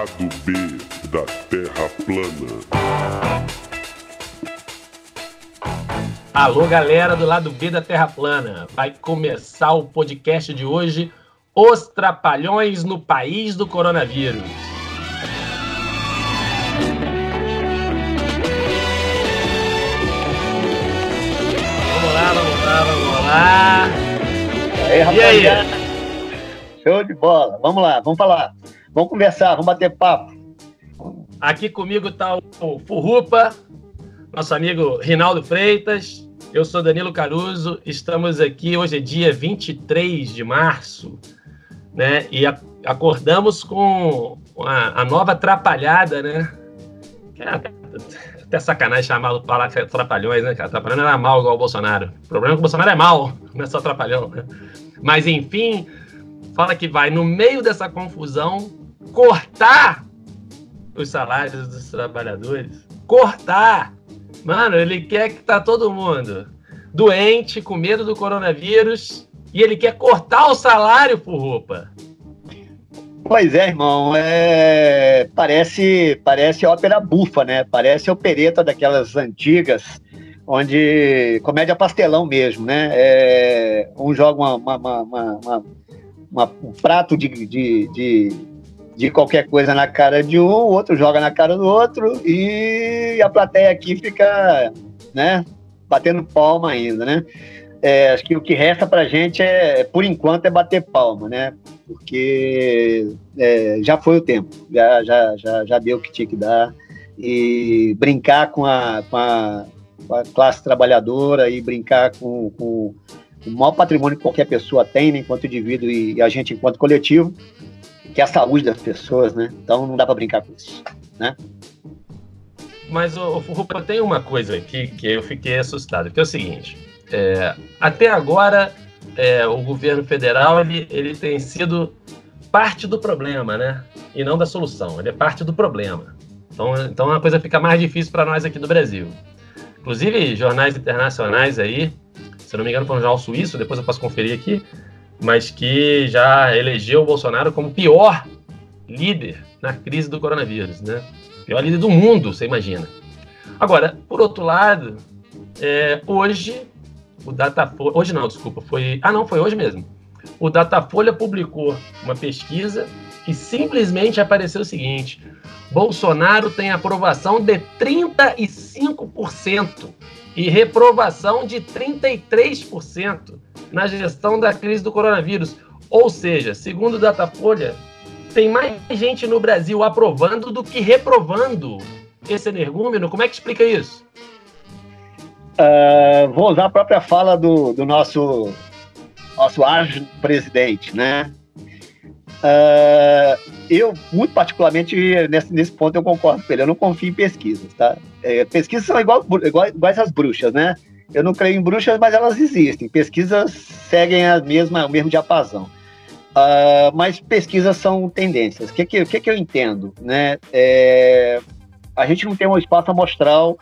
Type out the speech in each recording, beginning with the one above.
Lado B da Terra plana. Alô, galera do lado B da Terra plana. Vai começar o podcast de hoje, Os Trapalhões no País do Coronavírus. Vamos lá, vamos lá, vamos lá. Aí, E aí? rapaziada. Show de bola. Vamos lá, vamos falar. Vamos conversar, vamos bater papo. Aqui comigo tá o Furrupa, nosso amigo Rinaldo Freitas. Eu sou Danilo Caruso. Estamos aqui, hoje é dia 23 de março, né? E a- acordamos com a, a nova atrapalhada, né? É até sacanagem chamá-lo para trapalhões, né, cara? Trapalhão era mal igual o Bolsonaro. O problema é que o Bolsonaro é mal, não é só trapalhão, né? Mas enfim, fala que vai, no meio dessa confusão, cortar os salários dos trabalhadores. Cortar! Mano, ele quer que tá todo mundo doente, com medo do coronavírus, e ele quer cortar o salário por roupa. Pois é, irmão. é, Parece, parece ópera bufa, né? Parece opereta daquelas antigas, onde comédia pastelão mesmo, né? É, Um joga uma, uma- uma- uma- um prato de, de, de, de qualquer coisa na cara de um, o outro joga na cara do outro e a plateia aqui fica, né? Batendo palma ainda, né? É, acho que o que resta pra gente é, por enquanto, é bater palma, né? Porque é, já foi o tempo, já, já, já, já deu o que tinha que dar. E brincar com a, com a, com a classe trabalhadora e brincar com, com o maior patrimônio que qualquer pessoa tem, né, enquanto indivíduo e a gente enquanto coletivo, que é a saúde das pessoas, né? Então não dá para brincar com isso. Mas, o Rupa, tem uma coisa aqui que eu fiquei assustado, que é o seguinte. é, até agora, é, o governo federal ele, ele tem sido parte do problema, né? E não da solução. Ele é parte do problema. Então, então a coisa fica mais difícil para nós aqui do Brasil. Inclusive, jornais internacionais aí, se não me engano, foi um jornal suíço, depois eu posso conferir aqui, mas que já elegeu o Bolsonaro como pior líder na crise do coronavírus, né? Pior líder do mundo, você imagina. Agora, por outro lado, é, hoje o Datafolha. Hoje não, desculpa, foi. Ah, não, foi hoje mesmo. O Datafolha publicou uma pesquisa e simplesmente apareceu o seguinte: Bolsonaro tem aprovação de 35% e reprovação de 33% na gestão da crise do coronavírus. Ou seja, segundo o Datafolha, tem mais gente no Brasil aprovando do que reprovando esse energúmeno. Como é que explica isso? Ah, vou usar a própria fala do, do nosso nosso ágil presidente, né? Ah, eu, muito particularmente, nesse, nesse ponto eu concordo com ele. Eu não confio em pesquisas, tá? É, pesquisas são igual, igual, iguais às bruxas, né? Eu não creio em bruxas, mas elas existem. Pesquisas seguem a mesma, o mesmo diapasão. Ah, mas pesquisas são tendências. O que, que, que, que eu entendo? Né? É, a gente não tem um espaço amostral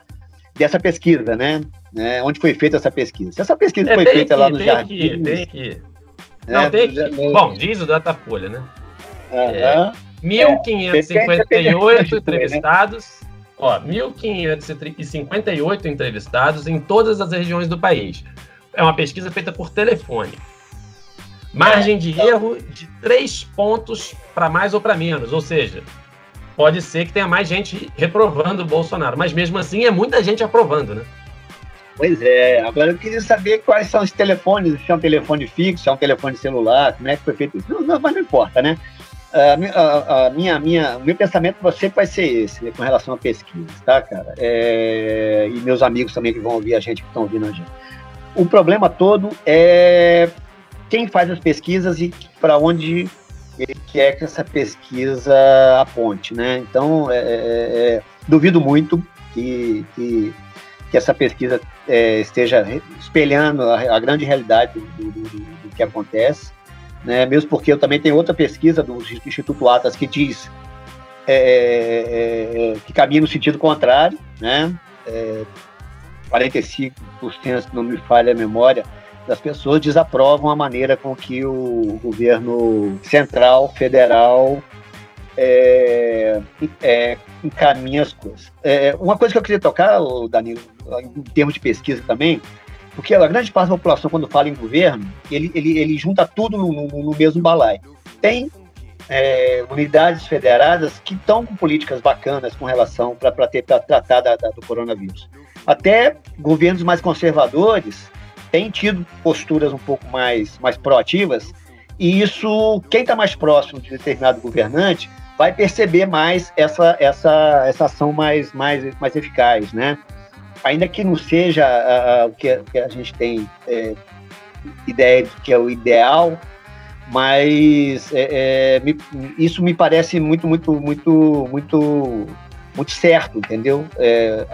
dessa pesquisa, né? né? Onde foi feita essa pesquisa? Se essa pesquisa É, foi feita aqui, lá no Jardim. aqui, tem aqui. Não, tem aqui. Bom, diz o Datafolha, né? Aham. 1.558 né? entrevistados. Ó, 1.558 entrevistados em todas as regiões do país. É uma pesquisa feita por telefone. Margem de erro de três pontos para mais ou para menos. Ou seja, pode ser que tenha mais gente reprovando o Bolsonaro, mas mesmo assim é muita gente aprovando, né? Pois é, agora eu queria saber quais são os telefones, se é um telefone fixo, se é um telefone celular, como é que foi feito isso. Não, não, mas não importa, né? A, a- a minha, minha, o meu pensamento sempre vai ser esse, né, com relação a pesquisas, tá, cara? É, e meus amigos também que vão ouvir a gente, que estão ouvindo a gente. O problema todo é quem faz as pesquisas e para onde ele quer que essa pesquisa aponte, né? Então, é, é, é, duvido muito que, que, que essa pesquisa é, esteja espelhando a, a grande realidade do, do- do- do que acontece, né? mesmo porque eu também tenho outra pesquisa do Instituto Atas que diz é, é, é, que caminha no sentido contrário, né? É, 45%, se não me falha a memória, das pessoas desaprovam a maneira com que o governo central, federal, é, é, encaminha as coisas. É, uma coisa que eu queria tocar, Danilo, em termos de pesquisa também, porque a grande parte da população, quando fala em governo, ele, ele, ele junta tudo no, no, no mesmo balai. Tem é, unidades federadas que estão com políticas bacanas com relação para tratar da, da, do coronavírus. Até governos mais conservadores têm tido posturas um pouco mais, mais proativas, e isso, quem está mais próximo de determinado governante vai perceber mais essa, essa, essa ação mais, mais, mais eficaz, né? Ainda que não seja o que, que, a gente tem é, ideia de que é o ideal, mas é, é, me, isso me parece muito, muito, muito, muito, muito certo, entendeu? É,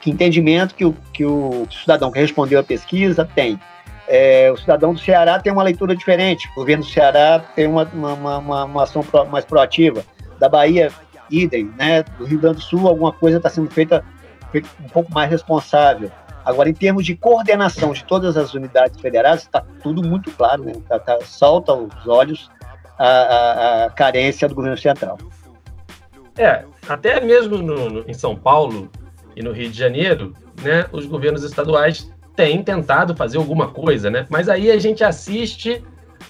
que entendimento que o, que o cidadão que respondeu a pesquisa tem. É, o cidadão do Ceará tem uma leitura diferente, o governo do Ceará tem uma, uma, uma, uma ação pro, mais proativa da Bahia, idem, né? Do Rio Grande do Sul, alguma coisa está sendo feita um pouco mais responsável. Agora, em termos de coordenação de todas as unidades federadas, está tudo muito claro, né? Tá, tá, salta os olhos a, a, a, carência do governo central. É, até mesmo no, no, em São Paulo e no Rio de Janeiro, né, os governos estaduais têm tentado fazer alguma coisa, né? Mas aí a gente assiste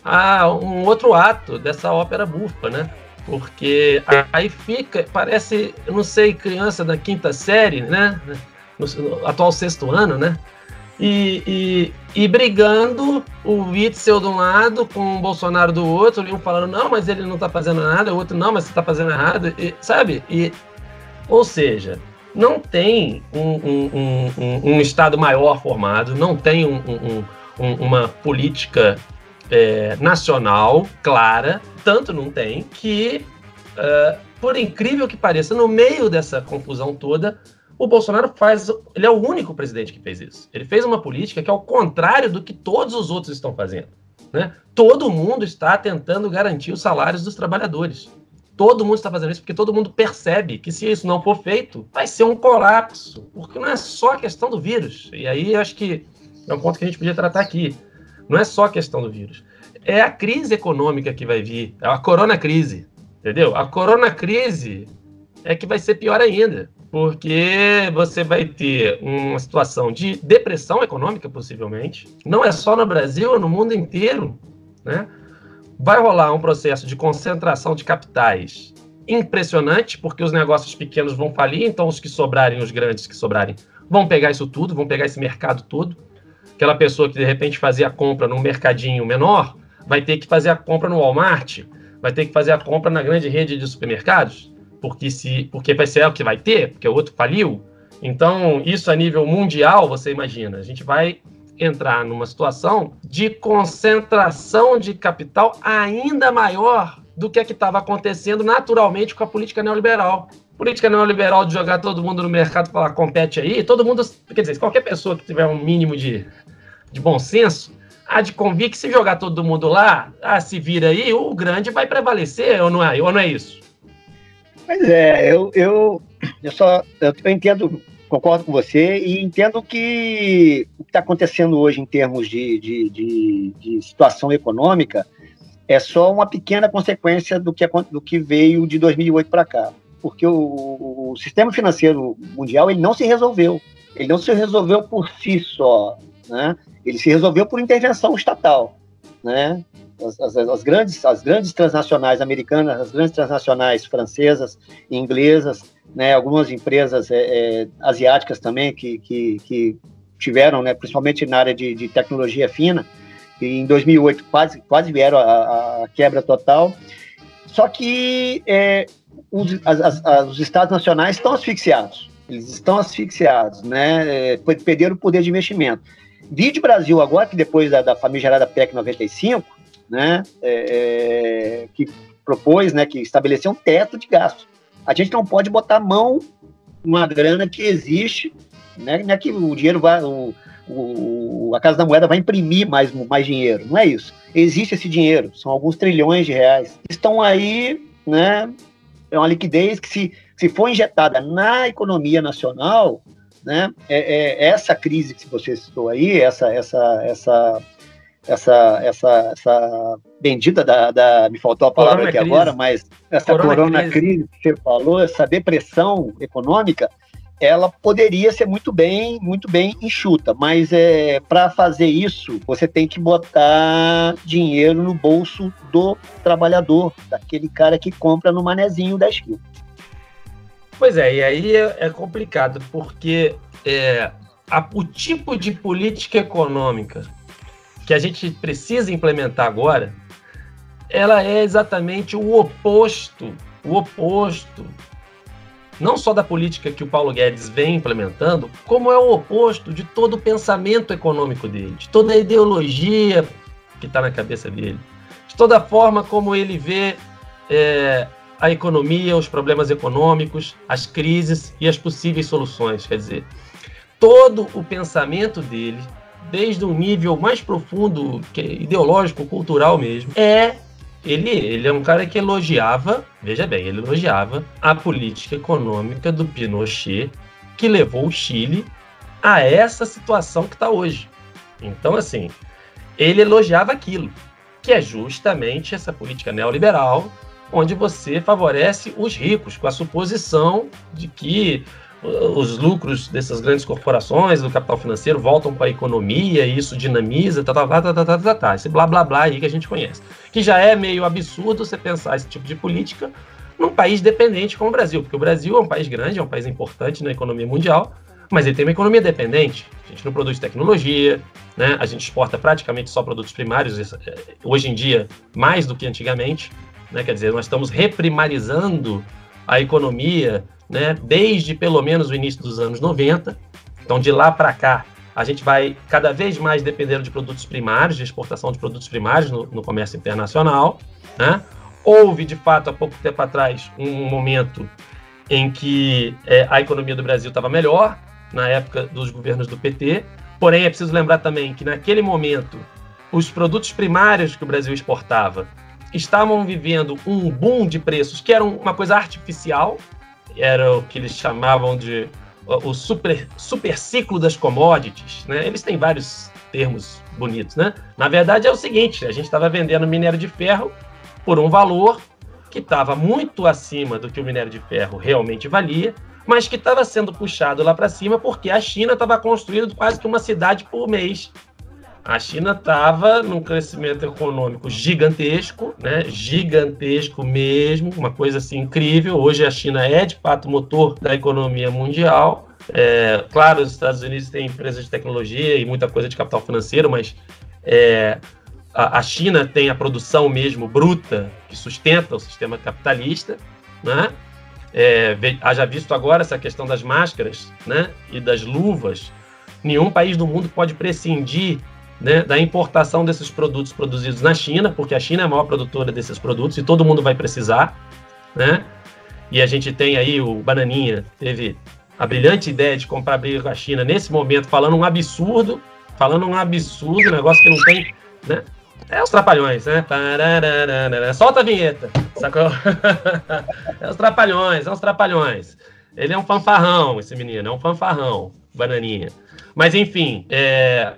a um outro ato dessa ópera bufa, né? Porque aí fica, parece, eu não sei, criança da quinta série, né? No, no atual sexto ano, né? E, e, e, brigando o Witzel de um lado com o Bolsonaro do outro, um falando, não, mas ele não tá fazendo nada, o outro, não, mas você tá fazendo errado, e, sabe? E, ou seja, não tem um, um, um, um Estado maior formado, não tem uma política é, nacional clara, tanto não tem, que, uh, por incrível que pareça, no meio dessa confusão toda, o Bolsonaro faz. Ele é o único presidente que fez isso. Ele fez uma política que é o contrário do que todos os outros estão fazendo. Né? Todo mundo está tentando garantir os salários dos trabalhadores. Todo mundo está fazendo isso porque todo mundo percebe que se isso não for feito, vai ser um colapso. Porque não é só a questão do vírus. E aí acho que é um ponto que a gente podia tratar aqui. Não é só a questão do vírus. É a crise econômica que vai vir. É a corona crise. Entendeu? A corona crise é que vai ser pior ainda. Porque você vai ter uma situação de depressão econômica, possivelmente. Não é só no Brasil, é no mundo inteiro. Né? Vai rolar um processo de concentração de capitais impressionante, porque os negócios pequenos vão falir, então os que sobrarem, os grandes que sobrarem, vão pegar isso tudo, vão pegar esse mercado todo aquela pessoa que de repente fazia a compra num mercadinho menor, vai ter que fazer a compra no Walmart, vai ter que fazer a compra na grande rede de supermercados, porque se porque vai ser o que vai ter, porque o outro faliu. Então, isso a nível mundial, você imagina, a gente vai entrar numa situação de concentração de capital ainda maior do que a que estava acontecendo naturalmente com a política neoliberal. Política neoliberal de jogar todo mundo no mercado e falar compete aí, todo mundo, quer dizer, qualquer pessoa que tiver um mínimo de de bom senso, há de convir que se jogar todo mundo lá, ah, se vira aí, o grande vai prevalecer, ou não é, ou não é isso? Pois é, eu, eu, eu só eu, entendo, concordo com você, e entendo que o que está acontecendo hoje em termos de, de, de, de, situação econômica é só uma pequena consequência do que, do que veio de 2008 para cá. Porque o, o sistema financeiro mundial ele não se resolveu. Ele não se resolveu por si só. Né? Ele se resolveu por intervenção estatal, né? As, as, as, grandes, as grandes transnacionais americanas, as grandes transnacionais francesas inglesas, né? Algumas empresas é, é, asiáticas também que, que, que, tiveram, né? Principalmente na área de, de tecnologia fina, e em 2008 quase, quase vieram a, a quebra total. Só que é, os, as, os estados nacionais estão asfixiados. Eles estão asfixiados, né? É, perderam o poder de investimento. Vide Brasil agora, que depois da, da famigerada PEC 95, né, é, é, que propôs, né, que estabeleceu um teto de gasto. A gente não pode botar a mão numa grana que existe, né, não é que o dinheiro vai, o, o, a Casa da Moeda vai imprimir mais, mais dinheiro, não é isso. Existe esse dinheiro, são alguns trilhões de reais. Estão aí, né, é uma liquidez que se, se for injetada na economia nacional, né? É, é, essa crise que você citou aí, essa, essa, essa, essa, essa, essa bendita da, da, Me faltou a palavra corona aqui crise. agora, mas essa corona, corona crise. crise que você falou, essa depressão econômica, ela poderia ser muito bem, muito bem enxuta, mas é, para fazer isso, você tem que botar dinheiro no bolso do trabalhador, daquele cara que compra no manezinho da esquina. Pois é, e aí é, é complicado, porque é, a, o tipo de política econômica que a gente precisa implementar agora, ela é exatamente o oposto, o oposto, não só da política que o Paulo Guedes vem implementando, como é o oposto de todo o pensamento econômico dele, de toda a ideologia que está na cabeça dele, de toda a forma como ele vê é, a economia, os problemas econômicos, as crises e as possíveis soluções. Quer dizer, todo o pensamento dele desde um nível mais profundo, é ideológico, cultural mesmo, é ele, ele é um cara que elogiava, veja bem, ele elogiava a política econômica do Pinochet que levou o Chile a essa situação que está hoje. Então, assim, ele elogiava aquilo, que é justamente essa política neoliberal, onde você favorece os ricos, com a suposição de que os lucros dessas grandes corporações, do capital financeiro, voltam para a economia e isso dinamiza, tá, tá, tá, tá, tá, tá, tá, esse blá blá blá aí que a gente conhece. Que já é meio absurdo você pensar esse tipo de política num país dependente como o Brasil, porque o Brasil é um país grande, é um país importante na economia mundial, mas ele tem uma economia dependente. A gente não produz tecnologia, né? a gente exporta praticamente só produtos primários, hoje em dia, mais do que antigamente. Né? Quer dizer, nós estamos reprimarizando a economia né, desde pelo menos o início dos anos 90. Então, de lá para cá, a gente vai cada vez mais dependendo de produtos primários, de exportação de produtos primários no, no comércio internacional. Né? Houve, de fato, há pouco tempo atrás, um momento em que é, a economia do Brasil estava melhor, na época dos governos do PT. Porém, é preciso lembrar também que, naquele momento, os produtos primários que o Brasil exportava estavam vivendo um boom de preços que era uma coisa artificial, era o que eles chamavam de o super, super ciclo das commodities, né? Eles têm vários termos bonitos, né? Na verdade é o seguinte, a gente estava vendendo minério de ferro por um valor que estava muito acima do que o minério de ferro realmente valia, mas que estava sendo puxado lá para cima porque a China estava construindo quase que uma cidade por mês a China estava num crescimento econômico gigantesco, né? Gigantesco mesmo, uma coisa assim incrível. Hoje a China é de fato motor da economia mundial. É, claro, os Estados Unidos têm empresas de tecnologia e muita coisa de capital financeiro, mas é, a, a, China tem a produção mesmo bruta que sustenta o sistema capitalista, né? É, haja visto agora essa questão das máscaras, né? E das luvas. Nenhum país do mundo pode prescindir né, da importação desses produtos produzidos na China, porque a China é a maior produtora desses produtos e todo mundo vai precisar, né? E a gente tem aí o Bananinha, teve a brilhante ideia de comprar briga com a China nesse momento, falando um absurdo, falando um absurdo, negócio que não tem, né? É os trapalhões, né? Solta a vinheta, sacou? é os trapalhões, é os trapalhões. Ele é um fanfarrão, esse menino, é um fanfarrão, bananinha. Mas enfim, é,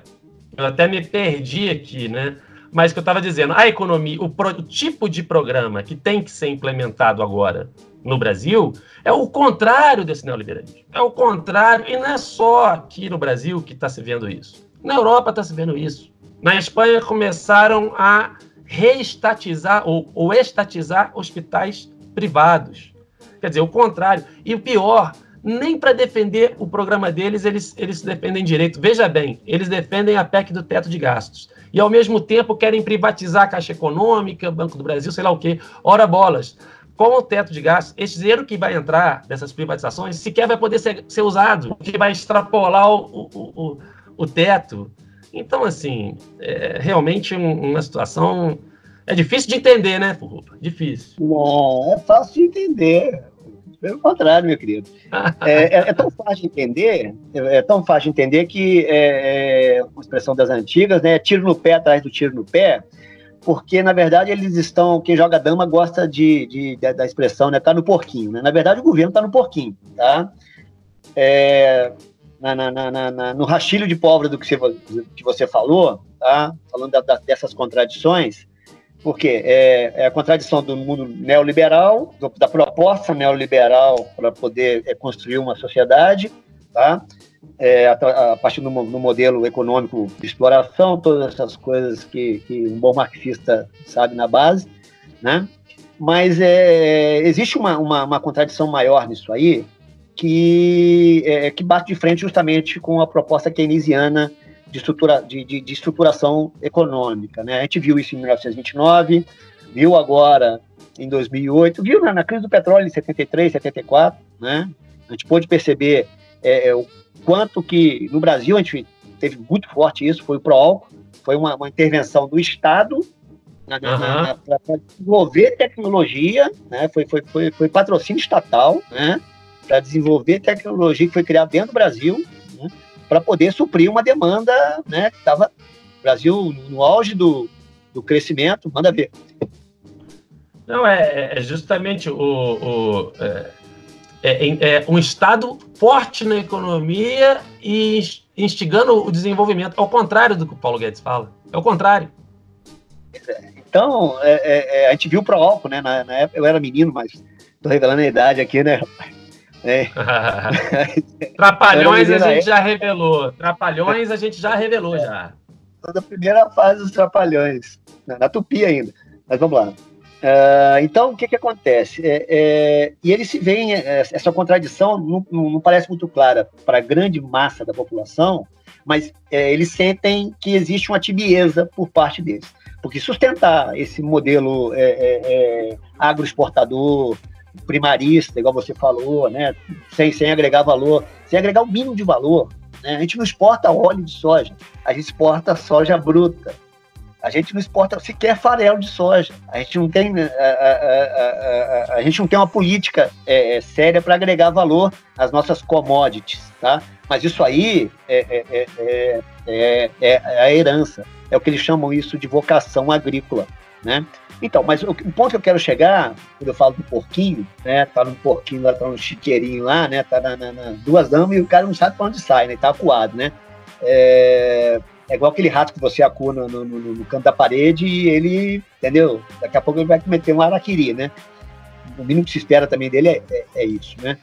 eu até me perdi aqui, né? Mas que eu estava dizendo, a economia, o, pro, o tipo de programa que tem que ser implementado agora no Brasil é o contrário desse neoliberalismo. É o contrário, e não é só aqui no Brasil que está se vendo isso. Na Europa está se vendo isso. Na Espanha começaram a reestatizar ou, ou estatizar hospitais privados. Quer dizer, o contrário. E o pior, nem para defender o programa deles, eles, eles defendem direito. Veja bem, eles defendem a PEC do teto de gastos. E, ao mesmo tempo, querem privatizar a Caixa Econômica, Banco do Brasil, sei lá o quê. Ora bolas. Com o teto de gastos, esse dinheiro que vai entrar dessas privatizações sequer vai poder ser, ser usado, que vai extrapolar o, o, o, o teto. Então, assim, é realmente um, uma situação. É difícil de entender, né? Difícil. Não, é fácil de entender. Pelo contrário, meu querido. É, é, é, tão fácil de entender, é, é tão fácil de entender que é, é, uma expressão das antigas, né? Tiro no pé atrás do tiro no pé, porque na verdade eles estão, quem joga dama gosta de, de, de da expressão, né? Tá no porquinho, né? Na verdade o governo tá no porquinho, tá? É, na, na, na, no rastilho de pólvora do que você, que você falou, tá? falando da, da, dessas contradições, porque é, é, a contradição do mundo neoliberal, do, da proposta neoliberal para poder é, construir uma sociedade, tá? É, a, a, partir do no modelo econômico de exploração, todas essas coisas que, que um bom marxista sabe na base, né? Mas é, existe uma, uma, uma, contradição maior nisso aí, que, é, que bate de frente justamente com a proposta keynesiana de, estrutura, de, de, de, estruturação econômica. Né? A gente viu isso em 1929, viu agora em 2008, viu na, na crise do petróleo em 73, 74, né? A gente pôde perceber é, é, o quanto que no Brasil a gente teve muito forte isso, foi o ProAlco, foi uma, uma intervenção do Estado uhum. para desenvolver tecnologia, né? foi, foi, foi, foi patrocínio estatal, né? para desenvolver tecnologia que foi criada dentro do Brasil, para poder suprir uma demanda né, que estava Brasil no auge do, do crescimento, manda ver. Não, é, é justamente o, o é, é, é, um Estado forte na economia e instigando o desenvolvimento, ao contrário do que o Paulo Guedes fala. É o contrário. Então, é, é, é a gente viu o ProAlco, né? Na, na, época eu era menino, mas estou revelando a idade aqui, né? É. Trapalhões a gente já revelou. Trapalhões a gente já revelou já. Toda a primeira fase dos Trapalhões. Na, Tupi ainda. Mas vamos lá. Uh, então, o que, que acontece? É, é, e eles se veem, é, essa contradição não, não, parece muito clara para a grande massa da população, mas é, eles sentem que existe uma tibieza por parte deles. Porque sustentar esse modelo é, é agroexportador, primarista, igual você falou, né? Sem, sem agregar valor, sem agregar o mínimo de valor. Né? A gente não exporta óleo de soja, a gente exporta soja bruta. A gente não exporta sequer farelo de soja. A gente não tem, a, a, a, a gente não tem uma política é, é, séria para agregar valor às nossas commodities, tá? Mas isso aí é, é, é, é, é a herança. É o que eles chamam isso de vocação agrícola, né? Então, mas o, o, ponto que eu quero chegar, quando eu falo do porquinho, né? Tá no porquinho lá, tá no chiqueirinho lá, né? Tá na, na, na duas damas e o cara não sabe para onde sai, né? Tá acuado, né? É, é igual aquele rato que você acua no, no, no, no, canto da parede e ele, entendeu? Daqui a pouco ele vai cometer um araquiri, né? O mínimo que se espera também dele é, é, é isso, né?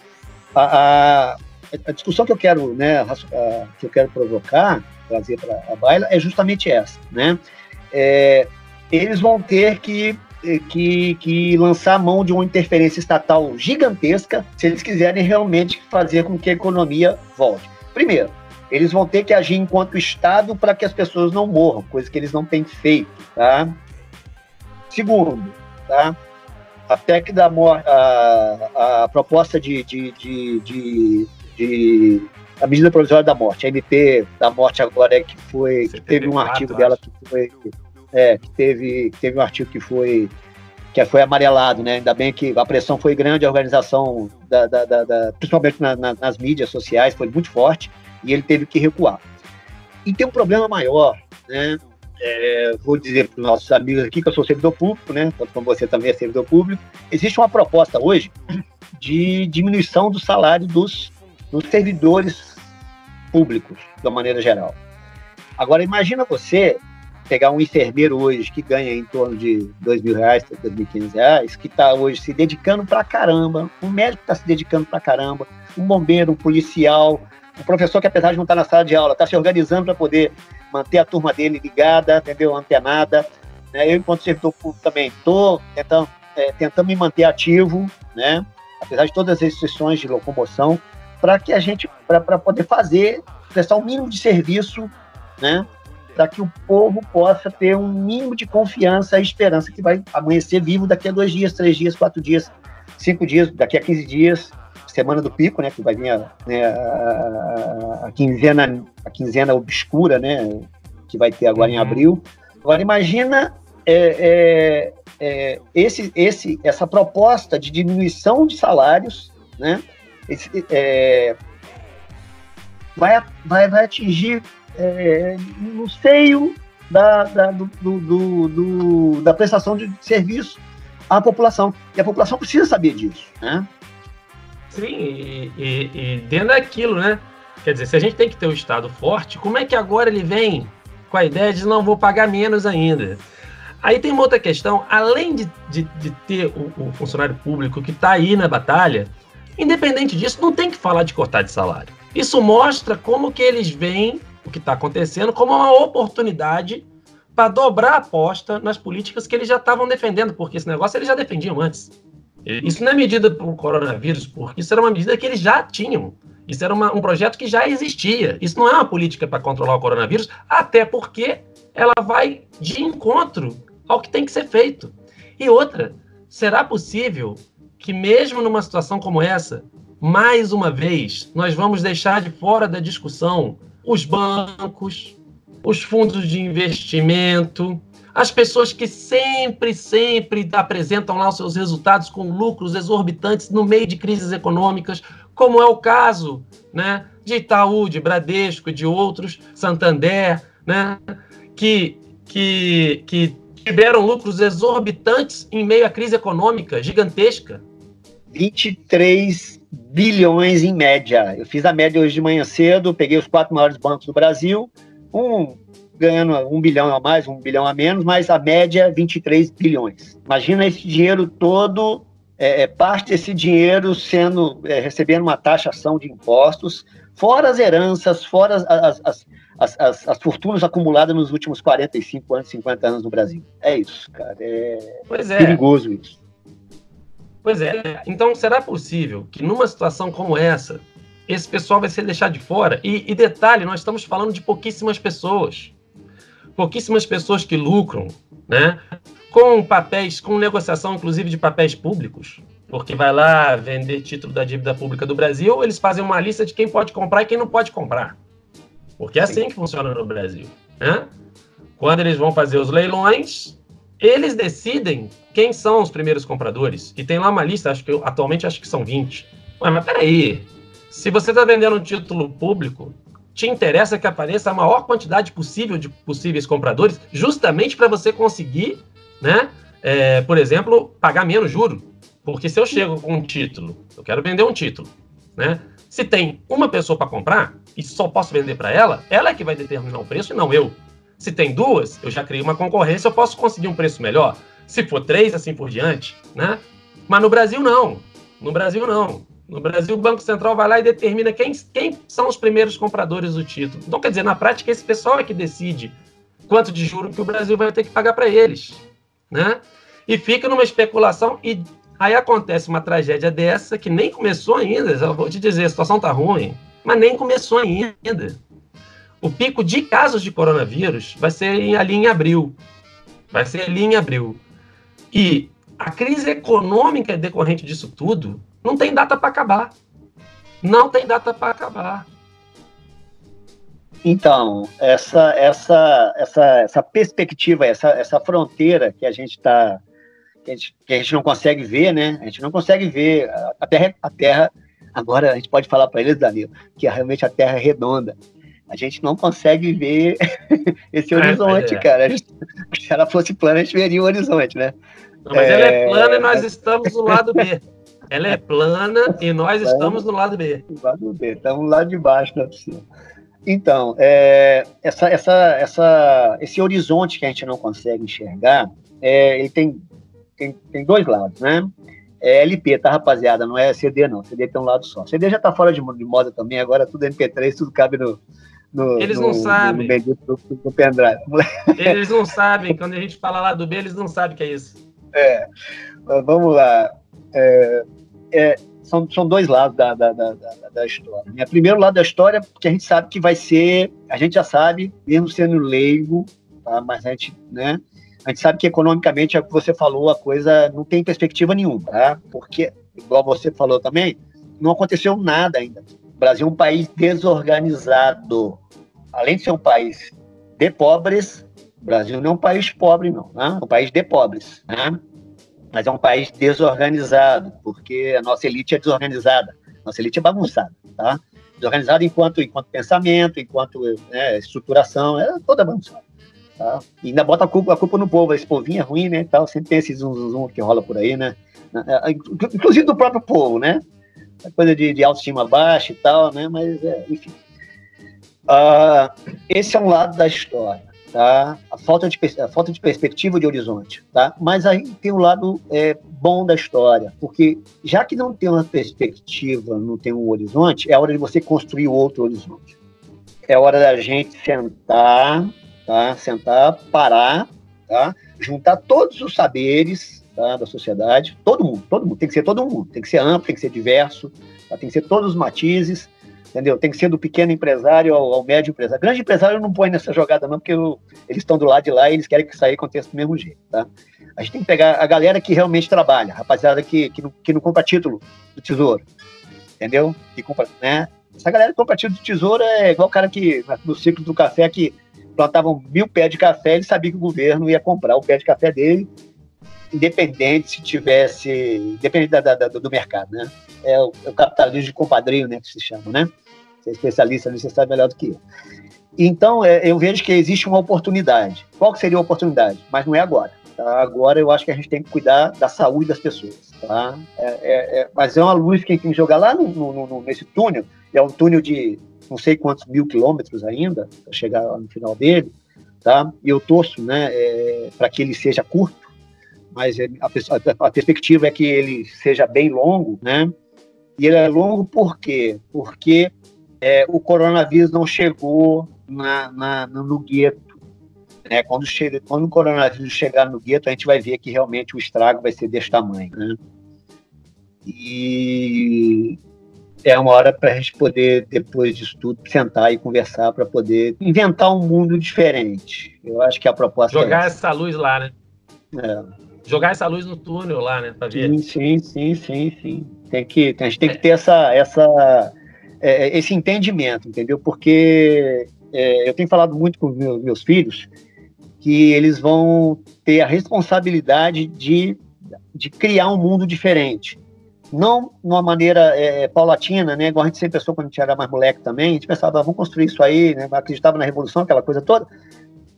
A, a, a, discussão que eu quero, né, a, que eu quero provocar, trazer para a baila, é justamente essa, né? É, eles vão ter que, que, que lançar a mão de uma interferência estatal gigantesca se eles quiserem realmente fazer com que a economia volte. Primeiro, eles vão ter que agir enquanto Estado para que as pessoas não morram, coisa que eles não têm feito, tá? Segundo, tá? A PEC da morte, a, a proposta de, de, de, de, de a medida provisória da morte, a MP da morte agora é que foi, que teve um artigo dela que foi é, que teve, teve um artigo que foi que foi amarelado, né? Ainda bem que a pressão foi grande, a organização, da, da, da, da principalmente na, na, nas mídias sociais, foi muito forte e ele teve que recuar. E tem um problema maior, né? É, vou dizer para os nossos amigos aqui que eu sou servidor público, né? Tanto como você também é servidor público. Existe uma proposta hoje de diminuição do salário dos, dos servidores públicos, de uma maneira geral. Agora, imagina você pegar um enfermeiro hoje que ganha em torno de dois mil reais, dois mil e reais, que está hoje se dedicando pra caramba, um médico está se dedicando pra caramba, um bombeiro, um policial, um professor que apesar de não estar na sala de aula, está se organizando para poder manter a turma dele ligada, entendeu? Antenada. Né? Eu, enquanto servidor público, também estou tentando, é, tentando me manter ativo, né? apesar de todas as restrições de locomoção, para que a gente, para poder fazer, prestar o um mínimo de serviço, né? Para que o povo possa ter um mínimo de confiança e esperança que vai amanhecer vivo daqui a dois dias, três dias, quatro dias, cinco dias, daqui a 15 dias, semana do pico, né, que vai vir a, né, a, a, quinzena, a quinzena obscura, né, que vai ter agora uhum. em abril. Agora imagina é, é, é, esse, esse, essa proposta de diminuição de salários, né, esse, é, vai, vai, vai atingir é, no seio da, da, do, do, do, da prestação de serviço à população. E a população precisa saber disso, né? Sim, e, e, e, dentro daquilo, né? Quer dizer, se a gente tem que ter um Estado forte, como é que agora ele vem com a ideia de não vou pagar menos ainda. Aí tem uma outra questão, além de, de, de ter o, o, funcionário público que está aí na batalha, independente disso, não tem que falar de cortar de salário. Isso mostra como que eles veem o que está acontecendo como uma oportunidade para dobrar a aposta nas políticas que eles já estavam defendendo, porque esse negócio eles já defendiam antes. Isso não é medida para o coronavírus, porque isso era uma medida que eles já tinham. Isso era uma, um projeto que já existia. Isso não é uma política para controlar o coronavírus, até porque ela vai de encontro ao que tem que ser feito. E outra, será possível que, mesmo numa situação como essa, mais uma vez, nós vamos deixar de fora da discussão os bancos, os fundos de investimento, as pessoas que sempre, sempre apresentam lá os seus resultados com lucros exorbitantes no meio de crises econômicas, como é o caso né, de Itaú, de Bradesco, de outros, Santander, né, que, que, que tiveram lucros exorbitantes em meio à crise econômica gigantesca. 23 bilhões em média. Eu fiz a média hoje de manhã cedo, peguei os quatro maiores bancos do Brasil, um ganhando um bilhão a mais, um bilhão a menos, mas a média 23 bilhões. Imagina esse dinheiro todo é, é, parte desse dinheiro sendo é, recebendo uma taxação de impostos, fora as heranças, fora as, as, as, as, as fortunas acumuladas nos últimos 45 anos, 50 anos no Brasil. É isso, cara. É, pois é. perigoso isso. Pois é. Então, será possível que numa situação como essa, esse pessoal vai ser deixado de fora? E, e detalhe, nós estamos falando de pouquíssimas pessoas. Pouquíssimas pessoas que lucram, né? com papéis, com negociação inclusive de papéis públicos, porque vai lá vender título da dívida pública do Brasil, eles fazem uma lista de quem pode comprar e quem não pode comprar. Porque é assim que funciona no Brasil. Né? Quando eles vão fazer os leilões, eles decidem quem são os primeiros compradores. E tem lá uma lista, acho que atualmente acho que são 20. Ué, mas peraí, se você está vendendo um título público, te interessa que apareça a maior quantidade possível de possíveis compradores, justamente para você conseguir né? É, por exemplo, pagar menos juro. Porque se eu chego com um título, eu quero vender um título, né? Se tem uma pessoa para comprar e só posso vender para ela, ela é que vai determinar o preço e não eu. Se tem duas, eu já criei uma concorrência, eu posso conseguir um preço melhor. Se for três, assim por diante, né? Mas no Brasil não. No Brasil não. No Brasil, o Banco Central vai lá e determina quem, quem são os primeiros compradores do título. Então, quer dizer, na prática, esse pessoal é que decide quanto de juro que o Brasil vai ter que pagar para eles né? E fica numa especulação e aí acontece uma tragédia dessa que nem começou ainda. Eu vou te dizer, a situação tá ruim, mas nem começou ainda. O pico de casos de coronavírus vai ser ali em abril. Vai ser ali em abril. E a crise econômica decorrente disso tudo não tem data para acabar. Não tem data para acabar. Então, essa, essa, essa, essa perspectiva, essa, essa fronteira que a gente está que, que, a gente não consegue ver, né? A gente não consegue ver a Terra, a Terra. Agora a gente pode falar para eles, Danilo, que realmente a Terra é redonda. A gente não consegue ver esse é, horizonte, é, cara. Gente, se ela fosse plana, a gente veria o horizonte, né? Não, mas é... ela é plana e nós estamos do lado B. Ela é plana e nós estamos do lado B. Do lado B, estamos lá de baixo da piscina. Então, é, essa, essa, essa, esse horizonte que a gente não consegue enxergar, é, ele tem, tem, tem dois lados, né? É LP, tá, rapaziada? Não é CD, não. CD tem um lado só. CD já tá fora de moda também, agora tudo MP3, tudo cabe no. No eles não no, sabem. No, no, no pendrive. Eles não sabem. Quando a gente fala lá do B, eles não sabem que é isso. É. Vamos lá. É, é, são, são dois lados da, da, da, da história. Né? Primeiro lado da história, porque a gente sabe que vai ser, a gente já sabe, mesmo sendo leigo, tá? mas a gente, né? A gente sabe que economicamente, é o que você falou, a coisa não tem perspectiva nenhuma, tá? Porque, igual você falou também, não aconteceu nada ainda. O Brasil é um país desorganizado. Além de ser um país de pobres, o Brasil não é um país pobre, não, né? É um país de pobres, né? mas é um país desorganizado, porque a nossa elite é desorganizada, nossa elite é bagunçada, tá? Desorganizada enquanto, enquanto pensamento, enquanto né, estruturação, é toda bagunçada. Tá? E ainda bota a culpa, a culpa no povo, esse povinho é ruim, né? Tal, sempre tem esse zum, zum, zum que rola por aí, né? É, inclusive do próprio povo, né? É coisa de, de autoestima baixa e tal, né? Mas, é, enfim. Uh, esse é um lado da história. tá? A falta de, a falta de perspectiva de horizonte, tá? Mas aí tem o um lado é, bom da história, porque já que não tem uma perspectiva, não tem um horizonte, é hora de você construir outro horizonte. É hora da gente sentar, tá? Sentar, parar, tá? Juntar todos os saberes tá? da sociedade, todo mundo, todo mundo, tem que ser todo mundo, tem que ser amplo, tem que ser diverso, tá? tem que ser todos os matizes, entendeu? Tem que ser do pequeno empresário ao, ao médio empresário. Grande empresário não põe nessa jogada não, porque eu, eles estão do lado de lá e eles querem que saia aconteça do mesmo jeito, tá? A gente tem que pegar a galera que realmente trabalha, rapaziada que, que, não, que não compra título do tesouro, entendeu? Que compra, né? Essa galera que compra título do tesouro é igual o cara que, no ciclo do café, que plantavam mil pés de café, ele sabia que o governo ia comprar o pé de café dele, independente se tivesse, independente da, da, do mercado, né? É o, é o, capitalismo de compadrinho, né, que se chama, né? Você é especialista você sabe melhor do que eu. Então, é, eu vejo que existe uma oportunidade. Qual seria a oportunidade? Mas não é agora. Tá? Agora eu acho que a gente tem que cuidar da saúde das pessoas. Tá? É, é, é mas é uma luz que a gente tem que jogar lá no, no, no, nesse túnel. É um túnel de não sei quantos mil quilômetros ainda, para chegar no final dele. Tá? E eu torço né, é, para que ele seja curto, mas a, a, perspectiva é que ele seja bem longo, né? E ele é longo por quê? Porque é, o coronavírus não chegou na, na, no gueto. Né? Quando, chega, quando o coronavírus chegar no gueto, a gente vai ver que realmente o estrago vai ser desse tamanho. Né? E é uma hora para a gente poder, depois disso tudo, sentar e conversar para poder inventar um mundo diferente. Eu acho que a proposta é Jogar é essa. essa luz lá, né? É. Jogar essa luz no túnel lá, né? Pra ver. Sim, sim, sim, sim, sim. Tem que, a gente tem que ter essa, essa, é, é, esse entendimento, entendeu? Porque é, eu tenho falado muito com meus, meus filhos que eles vão ter a responsabilidade de, de criar um mundo diferente. Não de uma maneira é, paulatina, né? Igual a gente sempre pensou quando a gente era mais moleque também, a gente pensava, ah, vamos construir isso aí, né? Acreditava na revolução, aquela coisa toda.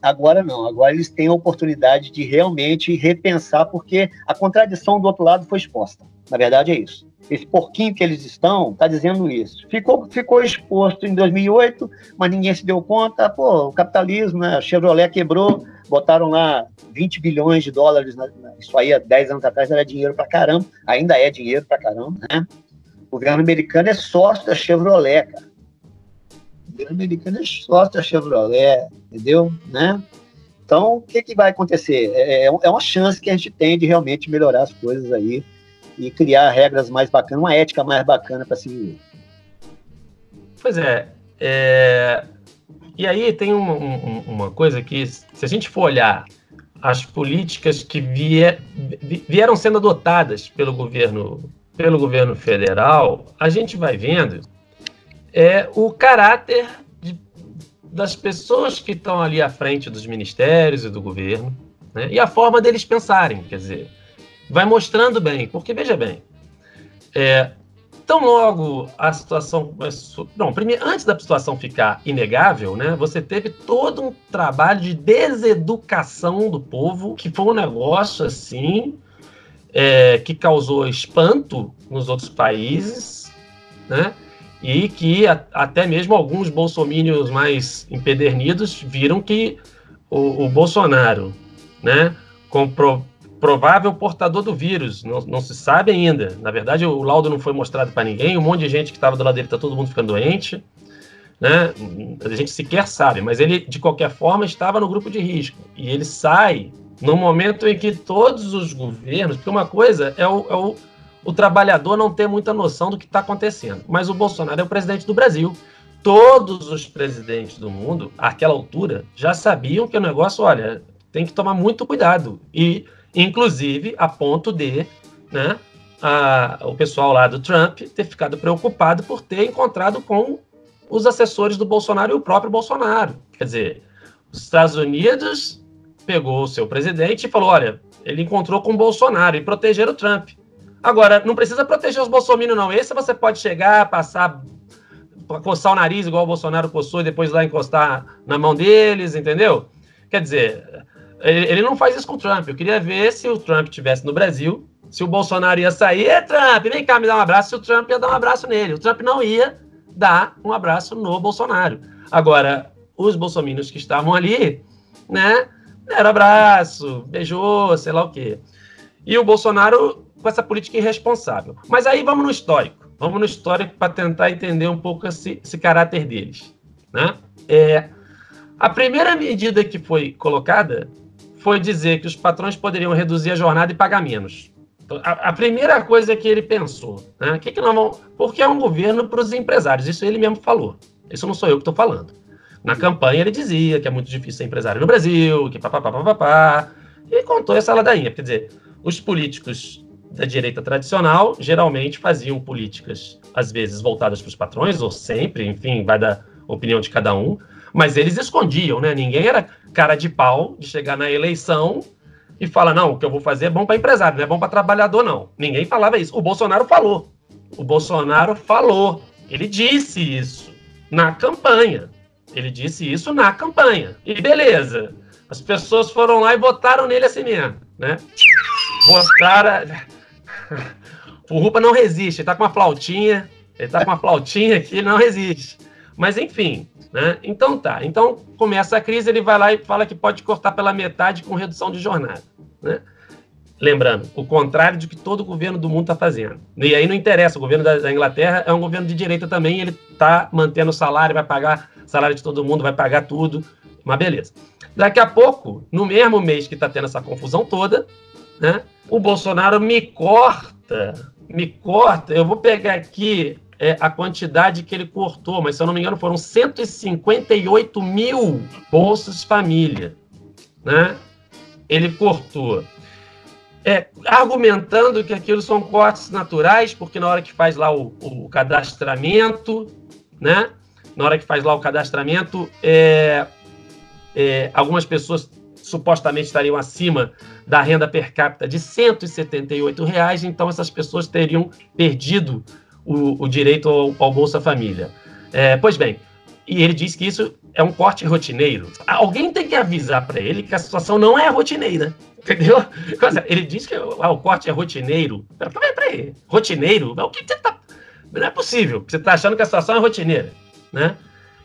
Agora não, agora eles têm a oportunidade de realmente repensar, porque a contradição do outro lado foi exposta. Na verdade é isso esse porquinho que eles estão, está dizendo isso. Ficou, ficou exposto em 2008, mas ninguém se deu conta. Pô, o capitalismo, né? A Chevrolet quebrou, botaram lá 20 bilhões de dólares. Na, isso aí há 10 anos atrás era dinheiro para caramba, ainda é dinheiro para caramba, né? O governo americano é sócio da Chevrolet, cara. Governo é sócio da Chevrolet, entendeu? Né? Então, o que, que vai acontecer? É, é, é uma chance que a gente tem de realmente melhorar as coisas aí e criar regras mais bacanas, uma ética mais bacana para se viver. Pois é, é, E aí tem uma, uma coisa que, se a gente for olhar as políticas que vier, vieram sendo adotadas pelo governo, pelo governo federal, a gente vai vendo é, o caráter de, das pessoas que estão ali à frente dos ministérios e do governo, né, e a forma deles pensarem. Quer dizer, vai mostrando bem, porque veja bem, é, tão logo a situação começou. Não, primeiro, antes da situação ficar inegável, né? Você teve todo um trabalho de deseducação do povo, que foi um negócio assim é, que causou espanto nos outros países, né? E que a, até mesmo alguns bolsomínios mais empedernidos viram que o, o Bolsonaro, né? Comprou, provável portador do vírus. Não, não se sabe ainda. Na verdade, o laudo não foi mostrado para ninguém. Um monte de gente que estava do lado dele está todo mundo ficando doente. Né? A gente sequer sabe, mas ele, de qualquer forma, estava no grupo de risco. E ele sai no momento em que todos os governos. Porque uma coisa é o, é o, o trabalhador não ter muita noção do que está acontecendo. Mas o Bolsonaro é o presidente do Brasil. Todos os presidentes do mundo, àquela altura, já sabiam que o negócio, olha, tem que tomar muito cuidado. E inclusive a ponto de né, a, o pessoal lá do Trump ter ficado preocupado por ter encontrado com os assessores do Bolsonaro e o próprio Bolsonaro. Quer dizer, os Estados Unidos pegou o seu presidente e falou: olha, ele encontrou com o Bolsonaro e proteger o Trump. Agora, não precisa proteger os bolsominions, não. Esse você pode chegar, passar, coçar o nariz igual o Bolsonaro coçou e depois lá encostar na mão deles, entendeu? Quer dizer, ele, não faz isso com o Trump. Eu queria ver se o Trump estivesse no Brasil, se o Bolsonaro ia sair, Ê, Trump, vem cá me dar um abraço, se o Trump ia dar um abraço nele. O Trump não ia dar um abraço no Bolsonaro. Agora, os bolsominions que estavam ali, né? Deram abraço, beijou, sei lá o quê. E o Bolsonaro com essa política irresponsável. Mas aí vamos no histórico. Vamos no histórico para tentar entender um pouco esse, esse caráter deles. Né? É, a primeira medida que foi colocada foi dizer que os patrões poderiam reduzir a jornada e pagar menos. Então, a, primeira coisa que ele pensou, né? Que que nós vamos, porque é um governo para os empresários, isso ele mesmo falou. Isso não sou eu que estou falando. Na campanha ele dizia que é muito difícil ser empresário no Brasil, que papapá, papapá, e contou essa ladainha. Quer dizer, os políticos da direita tradicional geralmente faziam políticas, às vezes voltadas para os patrões, ou sempre, enfim, vai da opinião de cada um, mas eles escondiam, né? Ninguém era cara de pau de chegar na eleição e falar, não, o que eu vou fazer é bom para empresário, não é bom para trabalhador, não. Ninguém falava isso. O Bolsonaro falou. O Bolsonaro falou. Ele disse isso na campanha. Ele disse isso na campanha. E beleza. As pessoas foram lá e votaram nele assim mesmo, né? Votaram. O Rupa não resiste, ele tá com uma flautinha, ele tá com uma flautinha ele não resiste. Mas enfim, né? Então tá. Então começa a crise, ele vai lá e fala que pode cortar pela metade com redução de jornada. Né? Lembrando, o contrário de que todo governo do mundo está fazendo. E aí não interessa, o governo da, da, Inglaterra é um governo de direita também, ele está mantendo o salário, vai pagar salário de todo mundo, vai pagar tudo, uma beleza. Daqui a pouco, no mesmo mês que está tendo essa confusão toda, né, o Bolsonaro me corta, me corta, eu vou pegar aqui é, a quantidade que ele cortou, mas se eu não me engano foram 158 mil bolsas família, né? Ele cortou. É, argumentando que aquilo são cortes naturais, porque na hora que faz lá o, o cadastramento, né? Na hora que faz lá o cadastramento, é, é, algumas pessoas supostamente estariam acima da renda per capita de 178 reais, então essas pessoas teriam perdido o, o direito ao, ao, Bolsa Família. É, pois bem, e ele diz que isso é um corte rotineiro. Alguém tem que avisar para ele que a situação não é rotineira. Entendeu? Ele diz que ah, o corte é rotineiro. Peraí, peraí. Rotineiro? O que você tá. Não é possível. Você está achando que a situação é rotineira. Né?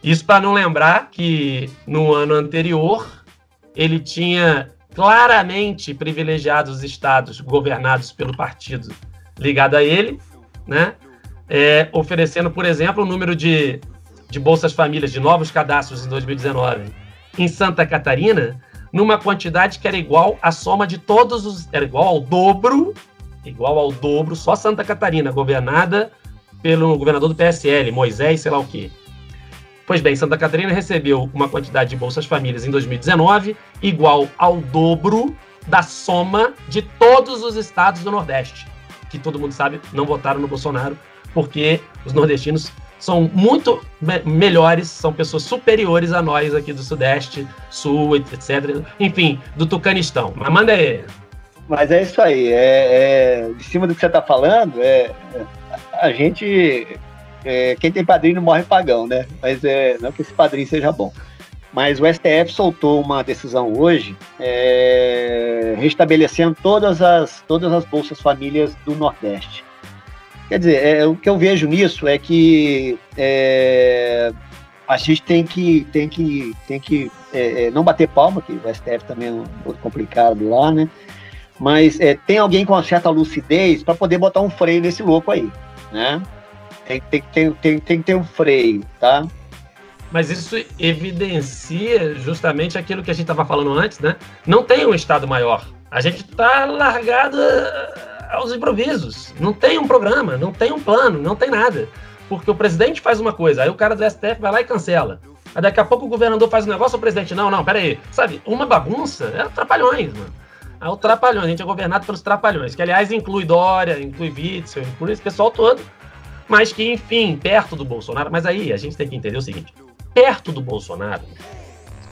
Isso para não lembrar que no ano anterior ele tinha claramente privilegiado os estados governados pelo partido ligado a ele, né? é, oferecendo, por exemplo, o número de, de Bolsas Famílias, de novos cadastros em 2019 em Santa Catarina, numa quantidade que era igual à soma de todos os. Era igual ao dobro, igual ao dobro, só Santa Catarina, governada pelo governador do PSL, Moisés, sei lá o quê. Pois bem, Santa Catarina recebeu uma quantidade de Bolsas Famílias em 2019 igual ao dobro da soma de todos os estados do Nordeste, que todo mundo sabe não votaram no Bolsonaro porque os nordestinos são muito me melhores, são pessoas superiores a nós aqui do Sudeste, Sul, etc. Enfim, do Tucanistão. Mas manda aí. Mas é isso aí. É, é de cima do que você está falando, é, a gente. É, quem tem padrinho morre pagão, né? Mas é, não que esse padrinho seja bom. Mas o STF soltou uma decisão hoje é, restabelecendo todas as, todas as bolsas famílias do Nordeste. Quer dizer, é, o que eu vejo nisso é que é, a gente tem que, tem que, tem que é, é não bater palma, que o STF também é um outro complicado lá, né? Mas é, tem alguém com uma certa lucidez para poder botar um freio nesse louco aí, né? Tem, tem, tem, tem, tem que ter um freio, tá? Mas isso evidencia justamente aquilo que a gente estava falando antes, né? Não tem um Estado maior. A gente está largado aos improvisos. Não tem um programa, não tem um plano, não tem nada. Porque o presidente faz uma coisa, aí o cara do STF vai lá e cancela. Aí daqui a pouco o governador faz um negócio, o presidente, não, não, peraí. Sabe, uma bagunça é trapalhões, mano. É o trapalhões, a gente é governado pelos trapalhões, que aliás inclui Dória, inclui Witzel, inclui esse pessoal todo, mas que, enfim, perto do Bolsonaro. Mas aí a gente tem que entender o seguinte: perto do Bolsonaro,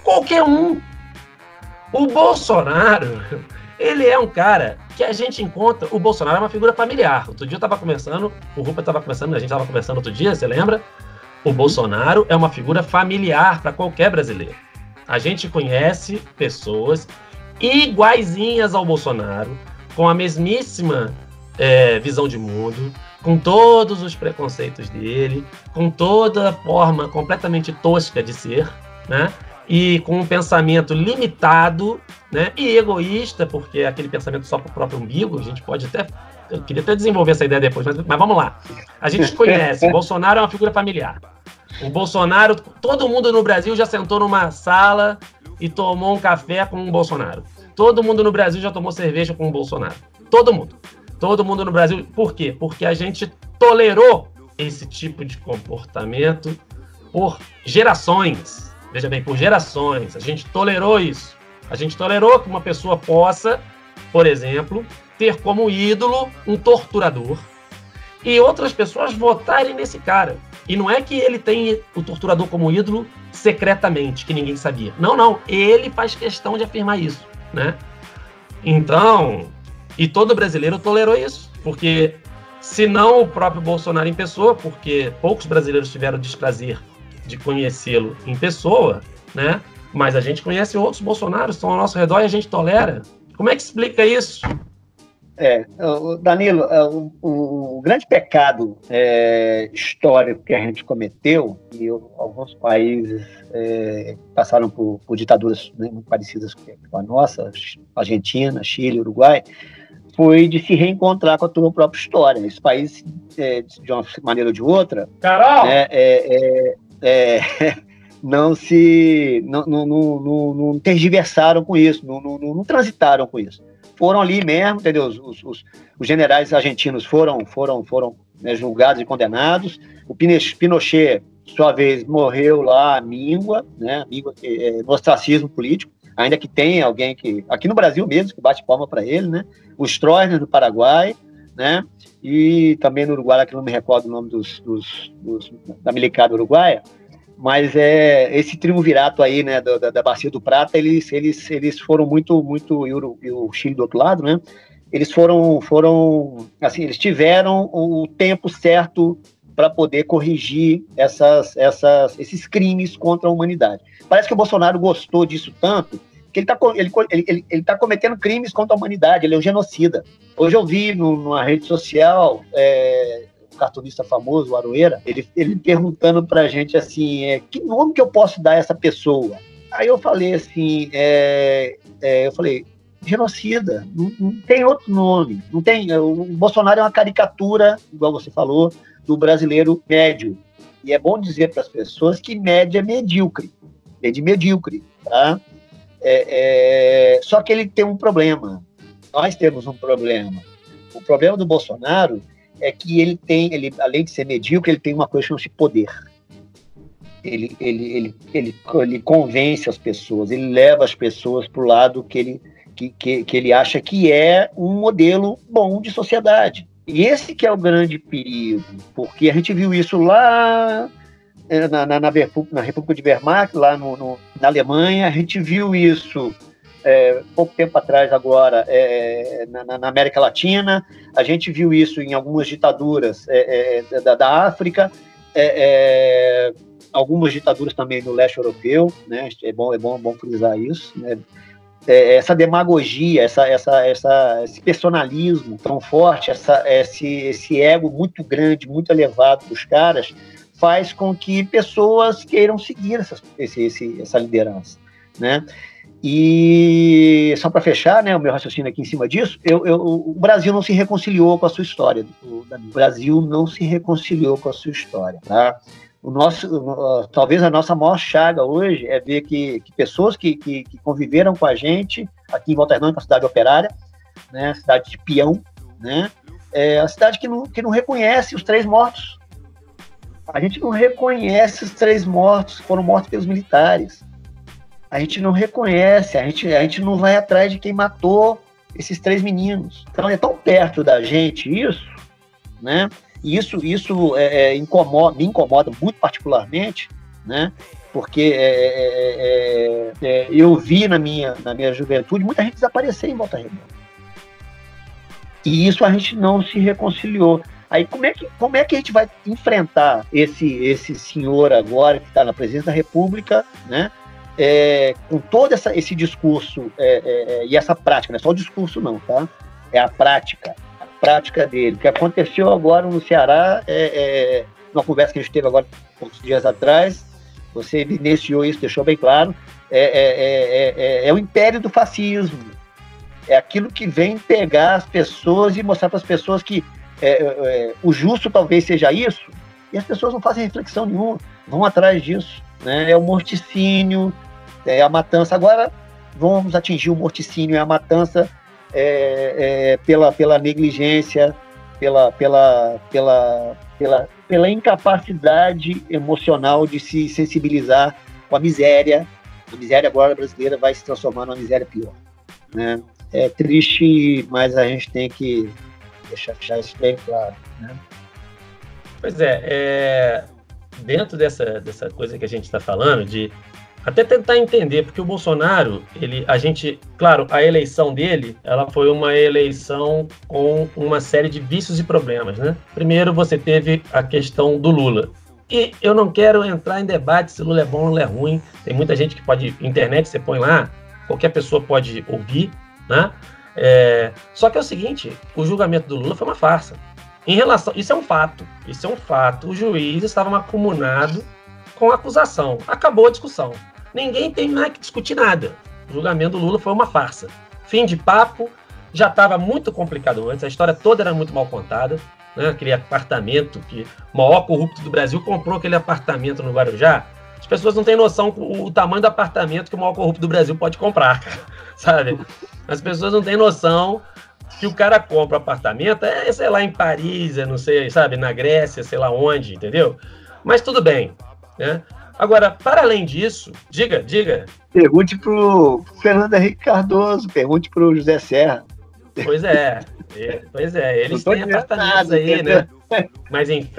qualquer um. O Bolsonaro ele é um cara que a gente encontra. O Bolsonaro é uma figura familiar. Outro dia eu estava conversando, o Rupert estava conversando, a gente estava conversando outro dia, você lembra? O Bolsonaro é uma figura familiar para qualquer brasileiro. A gente conhece pessoas iguaizinhas ao Bolsonaro, com a mesmíssima é, visão de mundo, com todos os preconceitos dele, com toda a forma completamente tosca de ser, né? e com um pensamento limitado né, e egoísta, porque é aquele pensamento só para o próprio umbigo, a gente pode até. Eu queria até desenvolver essa ideia depois, mas, mas vamos lá. A gente conhece, Bolsonaro é uma figura familiar. O Bolsonaro, todo mundo no Brasil já sentou numa sala e tomou um café com o Bolsonaro. Todo mundo no Brasil já tomou cerveja com o Bolsonaro. Todo mundo. Todo mundo no Brasil. Por quê? Porque a gente tolerou esse tipo de comportamento por gerações. Veja bem, por gerações. A gente tolerou isso. A gente tolerou que uma pessoa possa, por exemplo, ter como ídolo um torturador e outras pessoas votarem nesse cara. E não é que ele tem o torturador como ídolo secretamente, que ninguém sabia. Não, não. Ele faz questão de afirmar isso, né? Então, e todo brasileiro tolerou isso, porque se não o próprio Bolsonaro em pessoa, porque poucos brasileiros tiveram o desprazer de conhecê-lo em pessoa, né? Mas a gente conhece outros Bolsonaros, estão ao nosso redor e a gente tolera. Como é que explica isso? É, Danilo, é, o, o, grande pecado é, histórico que a gente cometeu, e alguns países é, passaram por, por ditaduras né, muito parecidas com a nossa, Argentina, Chile, Uruguai, foi de se reencontrar com a tua própria história. Esses países, é, de uma maneira ou de outra, Carol! Né, é, é, não se não, não, não, não, tergiversaram com isso, não, não, não transitaram com isso foram ali mesmo, entendeu? Os, os, os generais argentinos foram, foram, foram né, julgados e condenados. O Pinochet, sua vez, morreu lá, míngua, né? Míngua é, no ostracismo político, ainda que tenha alguém que. Aqui no Brasil mesmo, que bate palma para ele, né? O Stroessner do Paraguai, né? E também no Uruguai, que não me recordo o nome dos, dos, dos da milicada uruguaia mas é esse triunvirato aí, né, da, da Bacia do Prata, eles, eles, eles foram muito, muito, e o, e o Chile do outro lado, né, eles foram, foram, assim, eles tiveram o tempo certo para poder corrigir essas, essas, esses crimes contra a humanidade. Parece que o Bolsonaro gostou disso tanto que ele está ele, ele, ele, ele tá cometendo crimes contra a humanidade, ele é um genocida. Hoje eu vi no, numa rede social é, cartunista famoso, o Aroeira, ele, ele perguntando pra gente assim, é, que nome que eu posso dar a essa pessoa? Aí eu falei assim, é, é, eu falei, genocida, não, não, tem outro nome, não tem, o Bolsonaro é uma caricatura, igual você falou, do brasileiro médio, e é bom dizer para as pessoas que média é medíocre, é de medíocre, tá? É, é, só que ele tem um problema, nós temos um problema, o problema do Bolsonaro é que ele tem, ele, além de ser medíocre, ele tem uma coisa que chama-se poder. Ele, ele, ele, ele, ele convence as pessoas, ele leva as pessoas para o lado que ele, que, que, que ele acha que é um modelo bom de sociedade. E esse que é o grande perigo, porque a gente viu isso lá eh, na, na, na, na República de Wehrmacht, lá no, no, na Alemanha, a gente viu isso é, pouco tempo atrás agora é, na, na, América Latina, a gente viu isso em algumas ditaduras é, é da, da, África, é, é, algumas ditaduras também no leste europeu, né? É bom, é bom, bom frisar isso, né? Essa demagogia, essa, essa, essa, esse personalismo tão forte, essa, esse, esse ego muito grande, muito elevado dos caras, faz com que pessoas queiram seguir essa, esse, esse, essa liderança, né? E só para fechar, né, o meu raciocínio aqui em cima disso, eu, eu, o Brasil não se reconciliou com a sua história. O, Brasil não se reconciliou com a sua história, tá? O nosso, talvez a nossa maior chaga hoje é ver que, que pessoas que, que, que, conviveram com a gente aqui em Volta Redonda, a cidade operária, né, cidade de peão, né, é a cidade que não, que não reconhece os três mortos. A gente não reconhece os três mortos que foram mortos pelos militares a gente não reconhece, a gente, a gente não vai atrás de quem matou esses três meninos. Então é tão perto da gente isso, né? E isso, isso é, é, incomoda, me incomoda muito particularmente, né? Porque é, é, é, é, eu vi na minha, na minha juventude muita gente desaparecer em Volta Redonda. E isso a gente não se reconciliou. Aí como é que, como é que a gente vai enfrentar esse, esse senhor agora que está na presidência da República, né? é, com todo essa, esse discurso é, é, e essa prática, não é só o discurso não, tá? É a prática, prática dele. O que aconteceu agora no Ceará, é, é, uma conversa que a gente teve agora poucos dias atrás, você evidenciou isso, deixou bem claro, é, é, é, é, o império do fascismo. É aquilo que vem pegar as pessoas e mostrar para as pessoas que o justo talvez seja isso, e as pessoas não fazem reflexão nenhuma, vão atrás disso. Né? É o morticínio, é a matança. Agora vamos atingir o morticínio, é a matança pela, pela negligência, pela, pela, pela, pela, pela incapacidade emocional de se sensibilizar com a miséria. A miséria agora brasileira vai se transformar numa miséria pior. Né? É triste, mas a gente tem que deixar, deixar isso bem claro. Né? Pois é, é, dentro dessa, dessa coisa que a gente está falando, de até tentar entender, porque o Bolsonaro, ele, a gente, claro, a eleição dele, ela foi uma eleição com uma série de vícios e problemas, né? Primeiro, você teve a questão do Lula. E eu não quero entrar em debate se Lula é bom ou Lula é ruim. Tem muita gente que pode, internet, você põe lá, qualquer pessoa pode ouvir, né? É, só que é o seguinte, o julgamento do Lula foi uma farsa. Em relação, isso é um fato, isso é um fato. O juiz estava acumulado com a acusação. Acabou a discussão. Ninguém tem mais que discutir nada. O julgamento do Lula foi uma farsa. Fim de papo, já estava muito complicado antes, a história toda era muito mal contada. Né? Aquele apartamento que o maior corrupto do Brasil comprou aquele apartamento no Guarujá. As pessoas não têm noção o, tamanho do apartamento que o maior corrupto do Brasil pode comprar, sabe? As pessoas não têm noção que o cara compra apartamento, é, sei lá, em Paris, é, não sei, sabe, na Grécia, sei lá onde, entendeu? Mas tudo bem, né? Agora, para além disso, diga, diga. Pergunte pro Fernando Henrique Cardoso, pergunte pro José Serra. Pois é, é pois é, eles têm apartamentos aí, né? Mas enfim.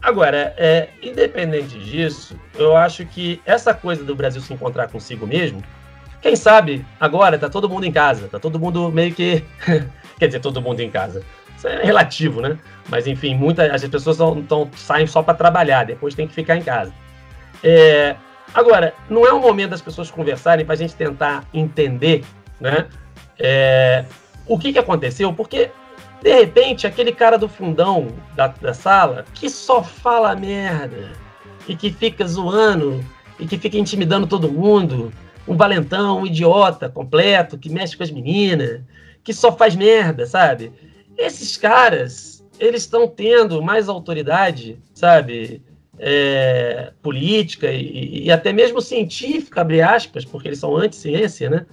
Agora, é, independente disso, eu acho que essa coisa do Brasil se encontrar consigo mesmo, quem sabe agora tá todo mundo em casa, tá todo mundo meio que. Quer dizer, todo mundo em casa. Isso é relativo, né? Mas enfim, muitas as pessoas tão saem só para trabalhar, depois tem que ficar em casa. É, agora, não é o momento das pessoas conversarem para a gente tentar entender, né? É, o que, que aconteceu? Porque de repente aquele cara do fundão da, da sala que só fala merda e que fica zoando e que fica intimidando todo mundo, um valentão, um idiota completo que mexe com as meninas, que só faz merda, sabe? Esses caras, eles estão tendo mais autoridade, sabe? É, política e, e, até mesmo científica, abre aspas, porque eles são anti-ciência, né?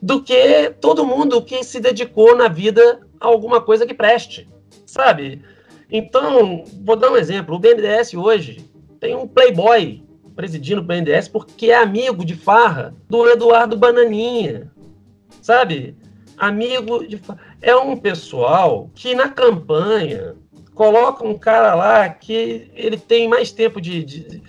Do que todo mundo que se dedicou na vida a alguma coisa que preste, sabe? Então, vou dar um exemplo. O BNDES hoje tem um playboy presidindo o BNDES porque é amigo de farra do Eduardo Bananinha, sabe? Amigo de farra é um pessoal que na campanha coloca um cara lá que ele tem mais tempo de, de, de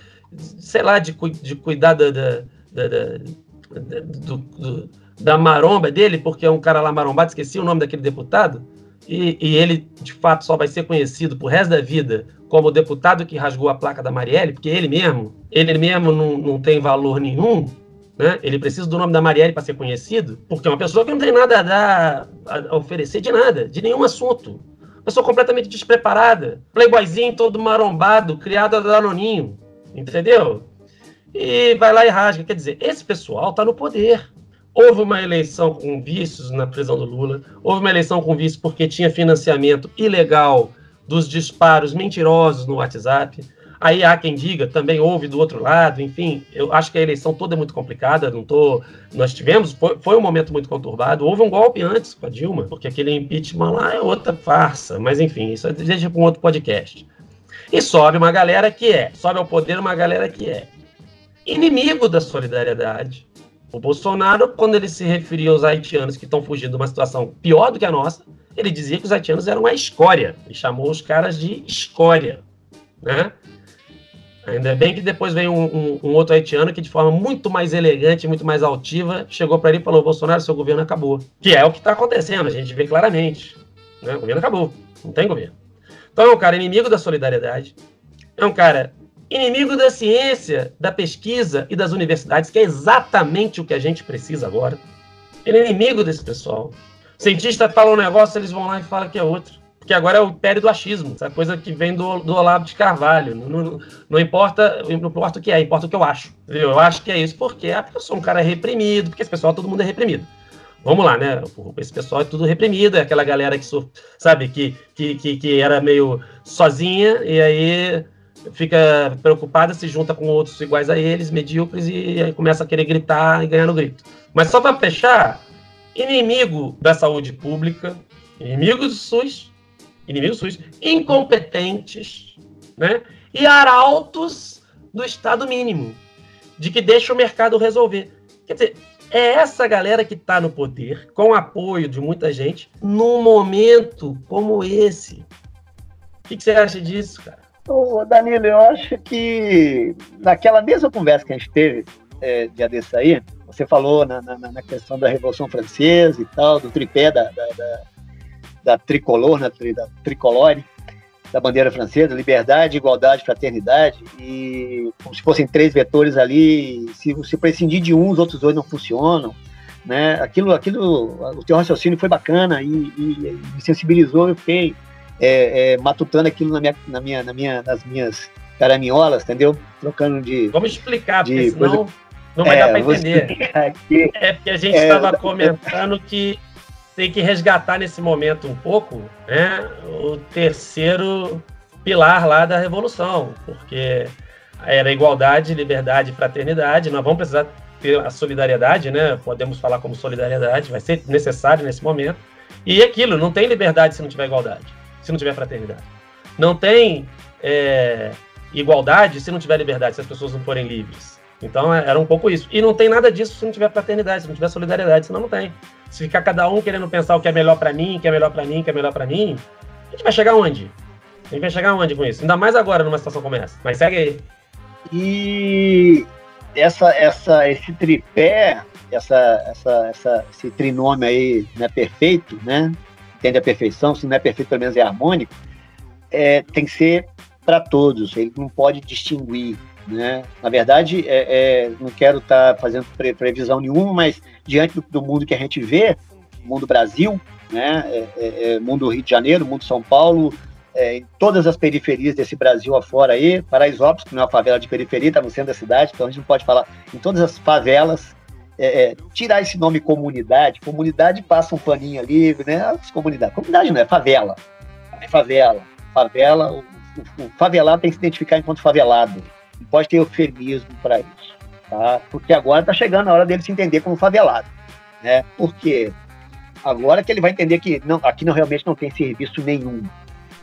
sei lá, de, de cuidar da, da, da, da, do, do, da maromba dele, porque é um cara lá marombado, esqueci o nome daquele deputado, e, e, ele de fato só vai ser conhecido pro resto da vida como o deputado que rasgou a placa da Marielle, porque ele mesmo, ele mesmo não, não tem valor nenhum, né? Ele precisa do nome da Marielle para ser conhecido, porque é uma pessoa que não tem nada a dar, a oferecer de nada, de nenhum assunto. Pessoa completamente despreparada, playboyzinho todo marombado, criado a danoninho, entendeu? E vai lá e rasga. Quer dizer, esse pessoal está no poder. Houve uma eleição com vícios na prisão do Lula, houve uma eleição com vícios porque tinha financiamento ilegal dos disparos mentirosos no WhatsApp. Aí há quem diga, também houve do outro lado, enfim, eu acho que a eleição toda é muito complicada, não tô, nós tivemos, foi, foi um momento muito conturbado, houve um golpe antes com a Dilma, porque aquele impeachment lá é outra farsa, mas enfim, isso deixa para um outro podcast. E sobe uma galera que é, sobe ao poder uma galera que é inimigo da solidariedade. O Bolsonaro, quando ele se referia aos haitianos que estão fugindo de uma situação pior do que a nossa, ele dizia que os haitianos eram a escória, e chamou os caras de escória, né? Ainda bem que depois veio um, um, um, outro haitiano que, de forma muito mais elegante, muito mais altiva, chegou para ele e falou: Bolsonaro, seu governo acabou. Que é o que está acontecendo, a gente vê claramente. Né? O governo acabou, não tem governo. Então é um cara inimigo da solidariedade, é um cara inimigo da ciência, da pesquisa e das universidades, que é exatamente o que a gente precisa agora. Ele é inimigo desse pessoal. O cientista fala um negócio, eles vão lá e falam que é outro. Porque agora é o império do achismo, essa coisa que vem do, do Olavo de Carvalho. Não, não, não, importa, não importa o que é, importa o que eu acho. Eu acho que é isso porque a pessoa, um cara é reprimido, porque esse pessoal, todo mundo é reprimido. Vamos lá, né? Esse pessoal é tudo reprimido, é aquela galera que, sabe, que, que, que, que era meio sozinha e aí fica preocupada, se junta com outros iguais a eles, medíocres, e aí começa a querer gritar e ganhar no grito. Mas só para fechar, inimigo da saúde pública, inimigo do SUS, inimigo do SUS, incompetentes, né? E arautos do Estado mínimo, de que deixa o mercado resolver. Quer dizer, é essa galera que está no poder, com apoio de muita gente, num momento como esse. O que, que você acha disso, cara? Ô, Danilo, eu acho que naquela mesma conversa que a gente teve é, dia desse aí, você falou na, na, na, questão da Revolução Francesa e tal, do tripé da, da, da, da tricolor, né, da tricolore, da bandeira francesa, liberdade, igualdade, fraternidade, e como se fossem três vetores ali, se você prescindir de um, os outros dois não funcionam, né? Aquilo, aquilo, o teu raciocínio foi bacana e, e, e me sensibilizou, eu fiquei é, é, matutando aquilo na minha, na minha, na minha, nas minhas caraminholas, entendeu? Trocando de. Vamos explicar, porque senão coisa... não vai é, dar para entender. É porque a gente estava é, comentando que tem que resgatar nesse momento um pouco né, o terceiro pilar lá da revolução, porque era igualdade, liberdade e fraternidade. Nós vamos precisar ter a solidariedade, né? Podemos falar como solidariedade, vai ser necessário nesse momento. E aquilo, não tem liberdade se não tiver igualdade se não tiver fraternidade. Não tem é, igualdade se não tiver liberdade, se as pessoas não forem livres. Então é, era um pouco isso. E não tem nada disso se não tiver fraternidade, se não tiver solidariedade, senão não tem. Se ficar cada um querendo pensar o que é melhor para mim, o que é melhor para mim, o que é melhor para mim, a gente vai chegar onde? A gente vai chegar onde com isso? Ainda mais agora numa situação como essa. Mas segue aí. E essa, essa, esse tripé, essa, essa, essa, esse trinômio aí né, perfeito, né? entende a perfeição, se não é perfeito, pelo menos é harmônico, é, tem que ser para todos, ele não pode distinguir. Né? Na verdade, é, é, não quero estar tá fazendo pre previsão nenhuma, mas diante do, do, mundo que a gente vê, mundo Brasil, né? É, é, é, mundo Rio de Janeiro, mundo São Paulo, em todas as periferias desse Brasil afora aí, Paraisópolis, que não é uma favela de periferia, está no centro da cidade, então a gente não pode falar em todas as favelas é, é, tirar esse nome comunidade, comunidade passa um paninho ali, né? Comunidade. Comunidade não é favela. É favela. Favela, o, o, o favelado tem que se identificar enquanto favelado. Não pode ter eufemismo para isso. Tá? Porque agora está chegando a hora dele se entender como favelado. Né? Porque agora que ele vai entender que não, aqui não realmente não tem serviço nenhum.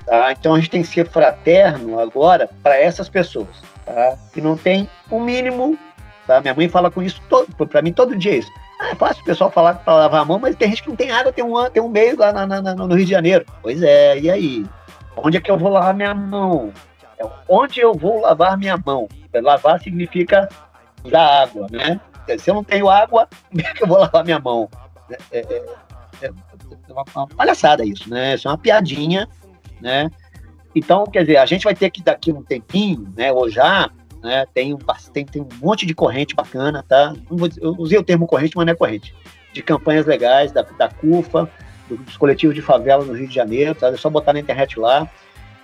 Tá? Então a gente tem que ser fraterno agora para essas pessoas, tá? que não tem o um mínimo Tá? Minha mãe fala com isso para mim todo dia isso. Ah, é fácil o pessoal falar para lavar a mão, mas tem gente que não tem água, tem um, tem um meio lá na, na, no Rio de Janeiro. Pois é, e aí? Onde é que eu vou lavar minha mão? É, onde eu vou lavar minha mão? Lavar significa usar água, né? Se eu não tenho água, como é que eu vou lavar minha mão? É, é, é, é uma, uma palhaçada isso, né? Isso é uma piadinha, né? Então, quer dizer, a gente vai ter que daqui um tempinho, né, ou já, né? Tem, um, tem, tem um monte de corrente bacana, tá? Eu usei o termo corrente, mas não é corrente. De campanhas legais da, da CUFA, dos coletivos de favela no Rio de Janeiro, tá? É só botar na internet lá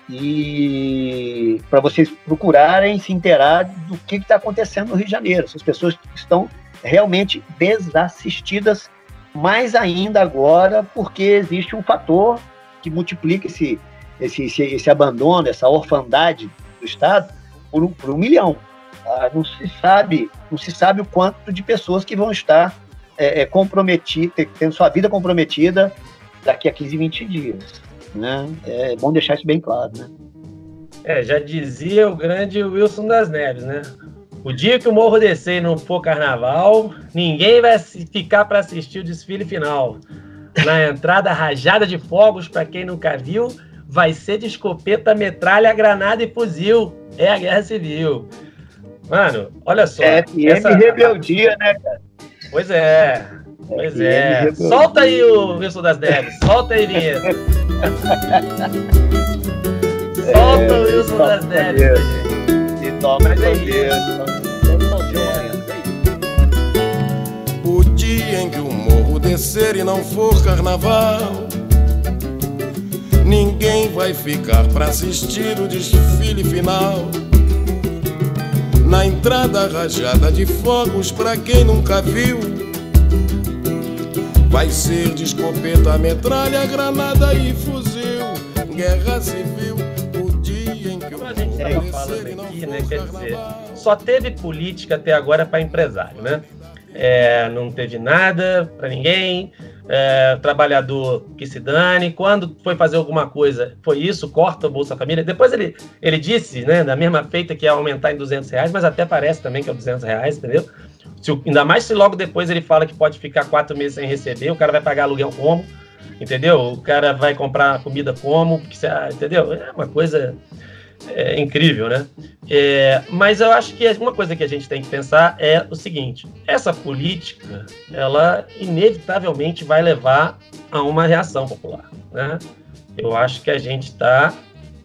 e para vocês procurarem se inteirar do que está acontecendo no Rio de Janeiro. Essas pessoas estão realmente desassistidas, mais ainda agora, porque existe um fator que multiplica esse, esse, esse, esse abandono, essa orfandade do Estado, por um, por um milhão. Ah, não se sabe, não se sabe o quanto de pessoas que vão estar é, é, comprometidas, tendo sua vida comprometida daqui a 15, 20 dias. Né? É bom deixar isso bem claro, né? É, já dizia o grande Wilson das Neves, né? O dia que o Morro descer não for carnaval, ninguém vai ficar para assistir o desfile final. Na entrada rajada de fogos, para quem nunca viu, vai ser de escopeta, metralha, granada e fuzil. É a guerra civil. Mano, olha só. É, essa... rebeldia, né, cara? Pois é. Pois é. é. Solta aí o Wilson das Neves. Solta aí, vinheta. Solta o Wilson é, das Neves. E toma Mas aí. O dia em que o morro descer e não for carnaval Ninguém vai ficar para assistir o desfile final. Na entrada rajada de fogos, pra quem nunca viu, vai ser de escopeta, metralha, granada e fuzil. Guerra civil, o dia em que o a gente estava falando aqui, né? Quer dizer, só teve política até agora para empresário, né? É, não teve nada para ninguém é, trabalhador que se dane. Quando foi fazer alguma coisa, foi isso, corta o Bolsa Família. Depois ele, ele disse, né, da mesma feita que ia aumentar em 200 reais, mas até parece também que é 200 reais, entendeu? Se, ainda mais se logo depois ele fala que pode ficar quatro meses sem receber, o cara vai pagar aluguel como, entendeu? O cara vai comprar comida como, entendeu? É uma coisa é, incrível, né? É, mas eu acho que uma coisa que a gente tem que pensar é o seguinte: essa política, ela inevitavelmente vai levar a uma reação popular, né? Eu acho que a gente está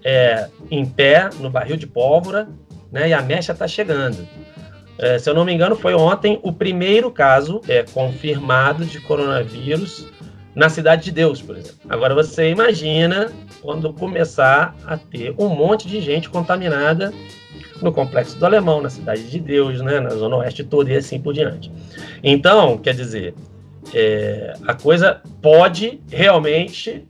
é, em pé no barril de pólvora, né? E a mecha está chegando. É, se eu não me engano, foi ontem o primeiro caso é, confirmado de coronavírus na Cidade de Deus, por exemplo. Agora você imagina quando começar a ter um monte de gente contaminada no Complexo do Alemão, na Cidade de Deus, né, na Zona Oeste toda e assim por diante. Então, quer dizer, é, a coisa pode realmente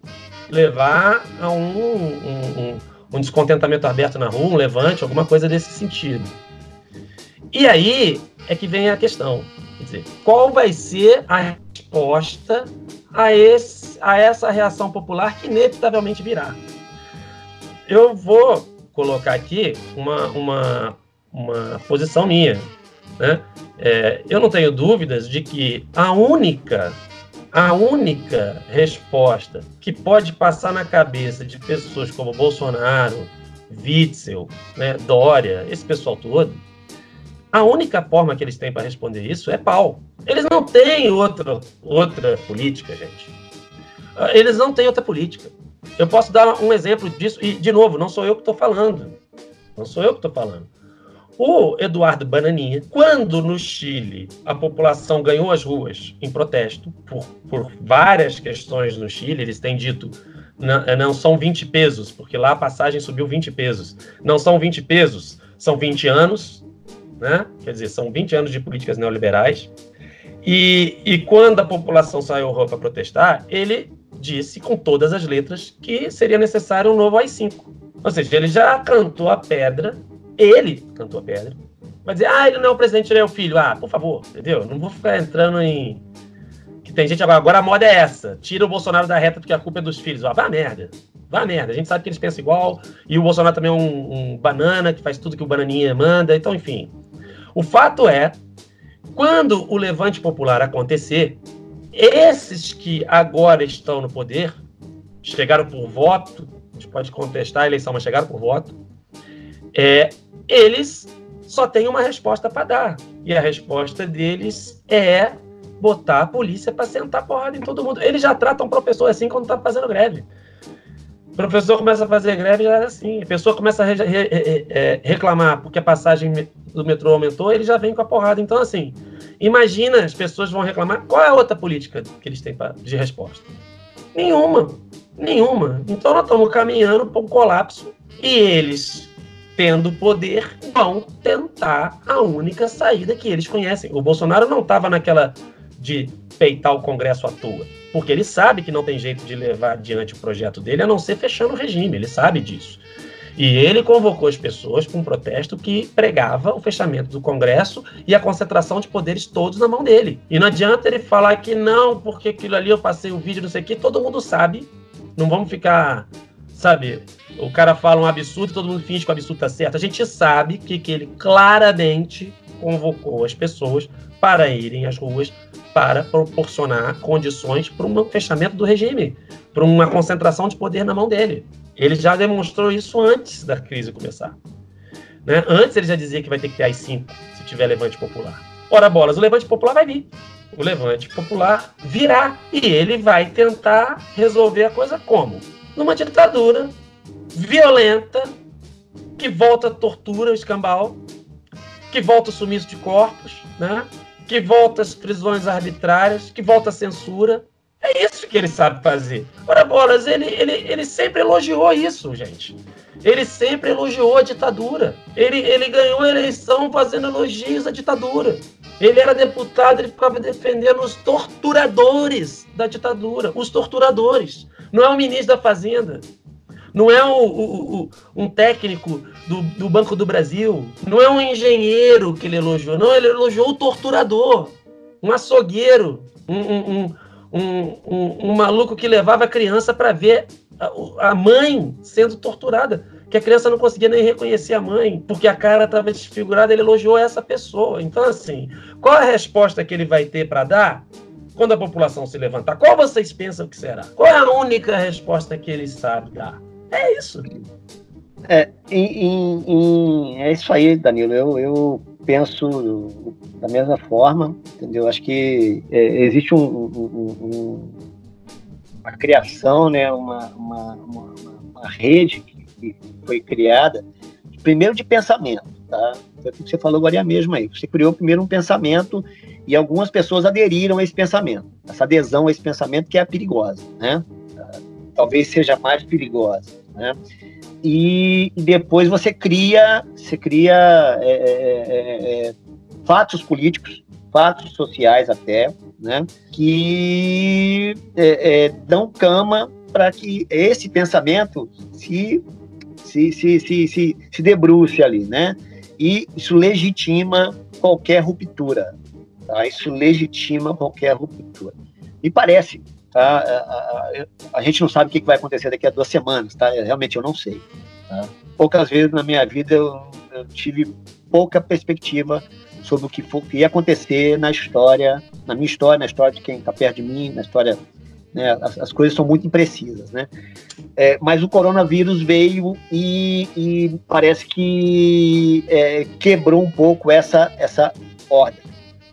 levar a um, um, um, um descontentamento aberto na rua, um levante, alguma coisa desse sentido. E aí é que vem a questão. Quer dizer, qual vai ser a resposta a, esse, a essa reação popular que inevitavelmente virá. Eu vou colocar aqui uma, uma, uma posição minha. Né? É, eu não tenho dúvidas de que a única a única resposta que pode passar na cabeça de pessoas como Bolsonaro, Witzel, né, Dória, esse pessoal todo, a única forma que eles têm para responder isso é pau. Eles não têm outra, outra política, gente. Eles não têm outra política. Eu posso dar um exemplo disso, e, de novo, não sou eu que estou falando. Não sou eu que estou falando. O Eduardo Bananinha, quando no Chile a população ganhou as ruas em protesto por, por várias questões no Chile, eles têm dito não, não são 20 pesos, porque lá a passagem subiu 20 pesos. Não são 20 pesos, são 20 anos, né? Quer dizer, são 20 anos de políticas neoliberais. E, e quando a população saiu para protestar, ele disse com todas as letras que seria necessário um novo AI-5. Ou seja, ele já cantou a pedra, ele cantou a pedra, vai dizer, ah, ele não é o presidente, ele é o filho. Ah, por favor, entendeu? Não vou ficar entrando em. Que tem gente agora, agora a moda é essa. Tira o Bolsonaro da reta porque a culpa é dos filhos. Ah, vá merda. Vá merda. A gente sabe que eles pensam igual. E o Bolsonaro também é um, um banana que faz tudo que o bananinha manda. Então, enfim. O fato é, quando o levante popular acontecer, esses que agora estão no poder, chegaram por voto, a gente pode contestar a eleição, mas chegaram por voto, é, eles só têm uma resposta para dar. E a resposta deles é botar a polícia para sentar porrada em todo mundo. Eles já tratam o professor assim quando está fazendo greve. Professor começa a fazer greve já é assim. A pessoa começa a re re é, reclamar porque a passagem do metrô aumentou, ele já vem com a porrada. Então, assim, imagina, as pessoas vão reclamar. Qual é a outra política que eles têm pra, de resposta? Nenhuma. Nenhuma. Então, nós estamos caminhando para um colapso e eles, tendo poder, vão tentar a única saída que eles conhecem. O Bolsonaro não estava naquela de peitar o Congresso à toa, porque ele sabe que não tem jeito de levar adiante o projeto dele a não ser fechando o regime, ele sabe disso. E ele convocou as pessoas para um protesto que pregava o fechamento do Congresso e a concentração de poderes todos na mão dele. E não adianta ele falar que não, porque aquilo ali eu passei o vídeo, não sei o quê, todo mundo sabe. Não vamos ficar, sabe, o cara fala um absurdo e todo mundo finge que o absurdo está certo. A gente sabe que, que ele claramente convocou as pessoas para irem às ruas para proporcionar condições para um fechamento do regime, para uma concentração de poder na mão dele. Ele já demonstrou isso antes da crise começar. Né? Antes ele já dizia que vai ter que ter as cinco se tiver levante popular. Ora bolas, o levante popular vai vir. O levante popular virá e ele vai tentar resolver a coisa como? Numa ditadura violenta que volta a tortura, o escambau, que volta o sumiço de corpos, né? que volta as prisões arbitrárias, que volta a censura, É isso que ele sabe fazer. Ora, Bolas, ele, ele, ele sempre elogiou isso, gente. Ele sempre elogiou a ditadura. Ele, ele ganhou a eleição fazendo elogios à ditadura. Ele era deputado, ele ficava defendendo os torturadores da ditadura. Os torturadores. Não é o ministro da Fazenda. Não é o, o, o, um técnico do, do Banco do Brasil. Não é um engenheiro que ele elogiou. Não, ele elogiou o torturador. Um açougueiro. Um, um, um, um, um maluco que levava a criança para ver a, a mãe sendo torturada que a criança não conseguia nem reconhecer a mãe, porque a cara estava desfigurada, ele elogiou essa pessoa. Então, assim, qual a resposta que ele vai ter para dar quando a população se levantar? Qual vocês pensam que será? Qual é a única resposta que ele sabe dar? É isso. É, em, em, em, é isso aí, Danilo. Eu, eu penso da mesma forma, entendeu? Acho que é, existe um, um, um, uma criação, né? uma, uma, uma, uma rede que foi criada, primeiro de pensamento, tá? Foi o que você falou agora mesmo aí. Você criou primeiro um pensamento e algumas pessoas aderiram a esse pensamento. Essa adesão a esse pensamento que é perigosa, né? Talvez seja mais perigosa, né? E, e depois você cria, você cria é, é, é, é fatos políticos, fatos sociais até, né? Que é, dão cama para que esse pensamento se se, se, se, se, se debruce ali, né? E isso legitima qualquer ruptura, tá? Isso legitima qualquer ruptura. Me parece, tá? A, a, gente não sabe o que vai acontecer daqui a duas semanas, tá? Realmente eu não sei. Tá? Poucas vezes na minha vida eu, eu tive pouca perspectiva sobre o que, for, que ia acontecer na história, na minha história, na história de quem está perto de mim, na história né? As, as, coisas são muito imprecisas, né? É, mas o coronavírus veio e, e parece que é, quebrou um pouco essa, essa ordem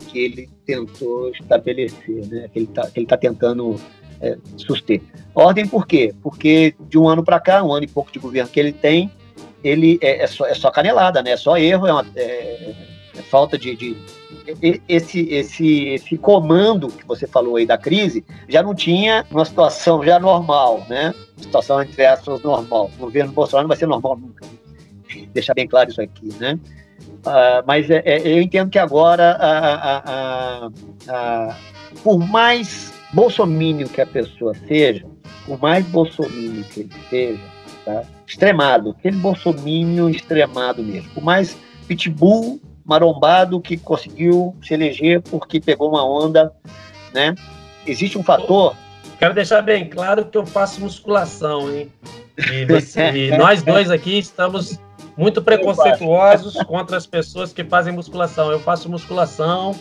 que ele tentou estabelecer, né? Que ele está tá tentando é, suster. Ordem por quê? Porque de um ano para cá, um ano e pouco de governo que ele tem, ele é, é, só, é só canelada, né? É só erro, é, uma, é, é falta de, de esse, esse, esse comando que você falou aí da crise já não tinha uma situação já normal, né? Situação entre aspas normal. O governo Bolsonaro não vai ser normal nunca. Deixar bem claro isso aqui, né? Uh, mas é, é, eu entendo que agora, a, a, a, por mais bolsomínio que a pessoa seja, por mais bolsomínio que ele seja, tá? extremado, aquele bolsomínio extremado mesmo, por mais pitbull marombado que conseguiu se eleger porque pegou uma onda, né? Existe um fator. Quero deixar bem claro que eu faço musculação, hein? E, você, e nós dois aqui estamos muito preconceituosos contra as pessoas que fazem musculação. Eu faço musculação,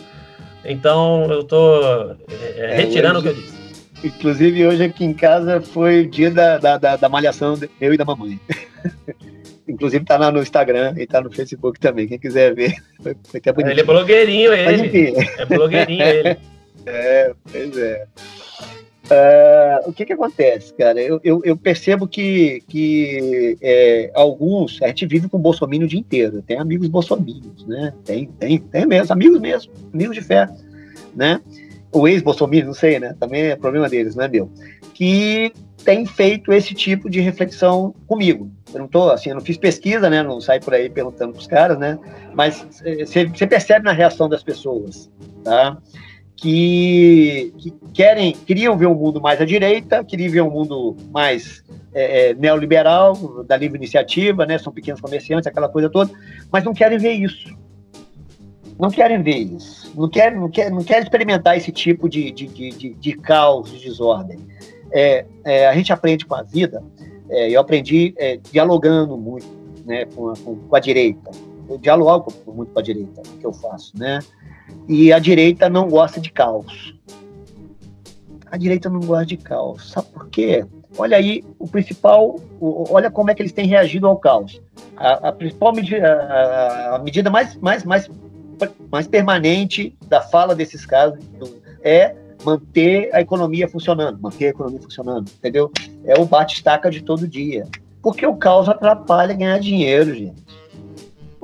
então eu estou é, é, retirando hoje, o que eu disse. Inclusive, hoje aqui em casa foi o dia da, da, da, da malhação, eu e da mamãe. Inclusive tá lá no Instagram e tá no Facebook também. Quem quiser ver, até bonito. Ele é blogueirinho, ele. É blogueirinho, ele. É, pois é. Uh, o que que acontece, cara? Eu, eu, eu percebo que, que é, alguns, a gente vive com Bolsonaro o dia inteiro. Tem amigos bolsominions, né? Tem, tem, tem mesmo, amigos mesmo, amigos de fé, né? O ex-Bolsonaro, não sei, né? Também é problema deles, não é meu. Que tem feito esse tipo de reflexão comigo, eu não tô, assim, eu não fiz pesquisa, né? Não saio por aí perguntando pros caras, né? Mas você percebe na reação das pessoas, tá? Que, que, querem, queriam ver um mundo mais à direita, queriam ver um mundo mais é, é, neoliberal, da livre iniciativa, né? São pequenos comerciantes, aquela coisa toda, mas não querem ver isso. Não querem ver isso. Não querem, não querem, não querem experimentar esse tipo de, de, de, de, caos, de desordem. É, é, a gente aprende com a vida é, eu aprendi é, dialogando muito né, com, a, com a direita. Eu dialogo muito com a direita, que eu faço, né? E a direita não gosta de caos. A direita não gosta de caos. Sabe por quê? Olha aí, o principal, olha como é que eles têm reagido ao caos. A, a principal medida, a, medida mais, mais, mais, mais permanente da fala desses casos é manter a economia funcionando, manter a economia funcionando, entendeu? É o bate-estaca de todo dia. Porque o caos atrapalha ganhar dinheiro, gente.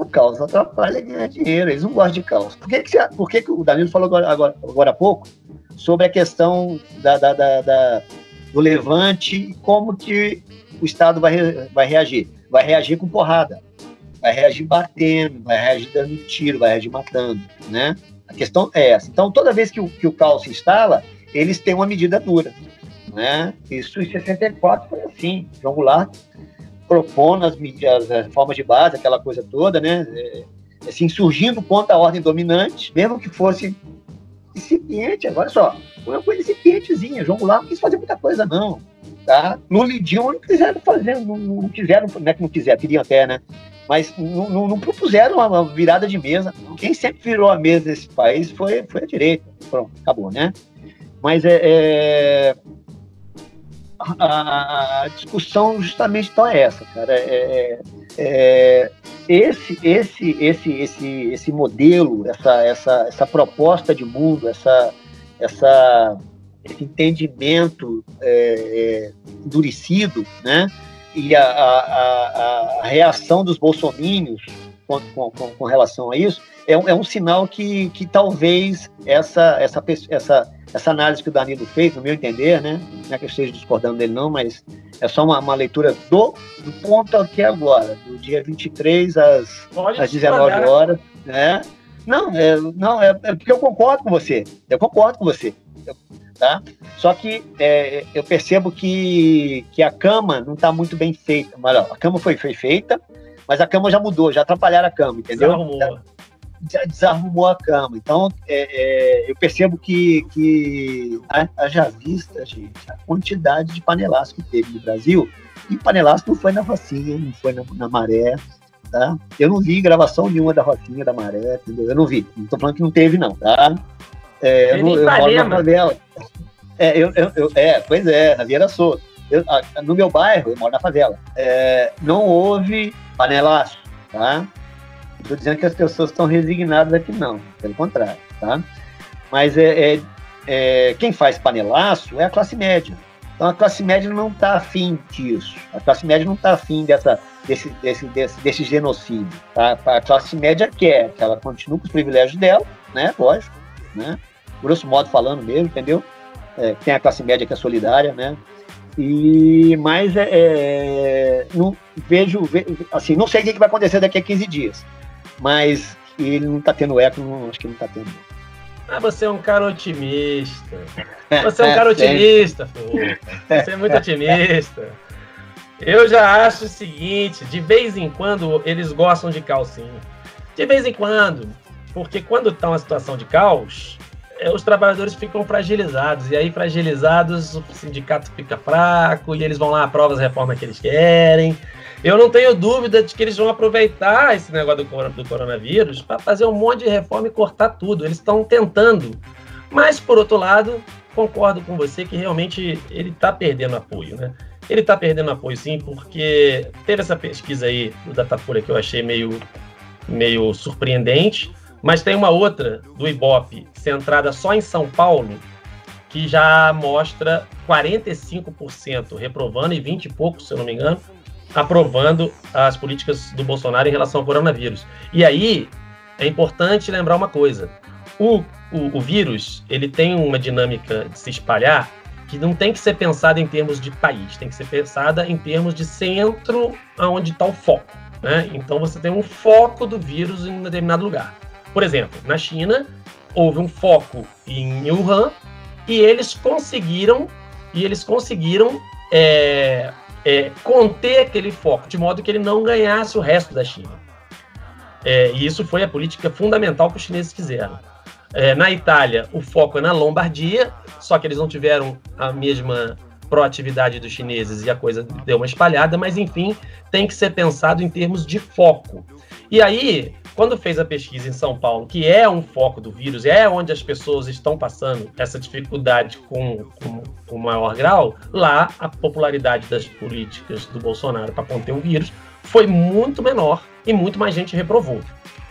O caos atrapalha ganhar dinheiro. Eles não gostam de caos. Por que, que, você, por que, que o Danilo falou agora, agora, agora há pouco sobre a questão da, da, da, da do levante e como que o Estado vai, vai reagir. Vai reagir com porrada, vai reagir batendo, vai reagir dando tiro, vai reagir matando, né? A questão é essa. Então, toda vez que o, que o caos se instala, eles têm uma medida dura, né? Isso em 64 foi assim. João Goulart propondo as, medidas, as reformas de base, aquela coisa toda, né? É, assim, surgindo contra a ordem dominante, mesmo que fosse incipiente, agora só, foi uma coisa incipientezinha. João Goulart não quis fazer muita coisa, não. Tá? Lula e Dilma não quiseram fazer, não, não quiseram, não é que não quiseram, queriam até, né? Mas não, não, não, propuseram uma virada de mesa. Quem sempre virou a mesa desse país foi, foi a direita. Pronto, acabou, né? Mas é, é a, a, discussão justamente então é essa, cara. É, é, é, esse, esse, esse, esse, esse modelo, essa, essa, essa proposta de mundo, essa, essa, esse entendimento é, é endurecido, né? E a, a, a, reação dos bolsomínios com, com, com relação a isso é um, é um sinal que, que talvez essa, essa, essa essa análise que o Danilo fez, no meu entender, né? Não é que eu esteja discordando dele, não, mas é só uma, uma leitura do, do ponto aqui agora, do dia 23 às, às 19 horas. Né? Não, é, não é, é, porque eu concordo com você. Eu concordo com você. tá? Só que é, eu percebo que, que a cama não está muito bem feita. Mas, ó, a cama foi, foi feita, mas a cama já mudou, já atrapalharam a cama, entendeu? desarrumou a cama. Então, é, é, eu percebo que, que haja vista, gente, a quantidade de panelaço que teve no Brasil, e panelaço não foi na Rocinha, não foi na, na Maré, tá? Eu não vi gravação nenhuma da Rocinha, da Maré, entendeu? Eu não vi. Não tô falando que não teve, não, tá? É, eu, eu moro na favela. É, eu, eu, eu, é, pois é, na Vieira Souza. Eu, no meu bairro, eu moro na favela. É, não houve panelaço, tá? estou dizendo que as pessoas estão resignadas aqui, não. Pelo contrário, tá? Mas é, é, é, quem faz panelaço é a classe média. Então a classe média não está afim disso. A classe média não está afim dessa, desse, desse, desse, desse genocídio. Tá? A classe média quer que ela continue com os privilégios dela, né? Lógico, né? Grosso modo falando mesmo, entendeu? É, tem a classe média que é solidária, né? E mas é, é não vejo, assim, não sei o que vai acontecer daqui a 15 dias mas ele não tá tendo eco, não, acho que não tá tendo. Ah, você é um cara otimista. Você é um cara otimista, pô. Você é muito otimista. Eu já acho o seguinte, de vez em quando eles gostam de calcinha. De vez em quando. Porque quando está uma situação de caos, é, os trabalhadores ficam fragilizados. E aí, fragilizados, o sindicato fica fraco, e eles vão lá, aprovam as reformas que eles querem. Eu não tenho dúvida de que eles vão aproveitar esse negócio do, do coronavírus para fazer um monte de reforma e cortar tudo. Eles estão tentando. Mas, por outro lado, concordo com você que realmente ele está perdendo apoio, né? Ele está perdendo apoio, sim, porque teve essa pesquisa aí do Datafolha que eu achei meio, meio surpreendente, mas tem uma outra do Ibope, centrada só em São Paulo, que já mostra 45% reprovando e 20 e poucos, se eu não me engano, aprovando as políticas do Bolsonaro em relação ao coronavírus. E aí é importante lembrar uma coisa: o, o, o vírus ele tem uma dinâmica de se espalhar que não tem que ser pensada em termos de país, tem que ser pensada em termos de centro aonde está o foco. Né? Então você tem um foco do vírus em um determinado lugar. Por exemplo, na China houve um foco em Wuhan e eles conseguiram e eles conseguiram é, é, conter aquele foco, de modo que ele não ganhasse o resto da China. É, e isso foi a política fundamental que os chineses quiseram. É, na Itália, o foco é na Lombardia, só que eles não tiveram a mesma proatividade dos chineses e a coisa deu uma espalhada, mas enfim, tem que ser pensado em termos de foco. E aí, quando fez a pesquisa em São Paulo, que é um foco do vírus, é onde as pessoas estão passando essa dificuldade com, com maior grau, lá a popularidade das políticas do Bolsonaro para conter o vírus foi muito menor e muito mais gente reprovou.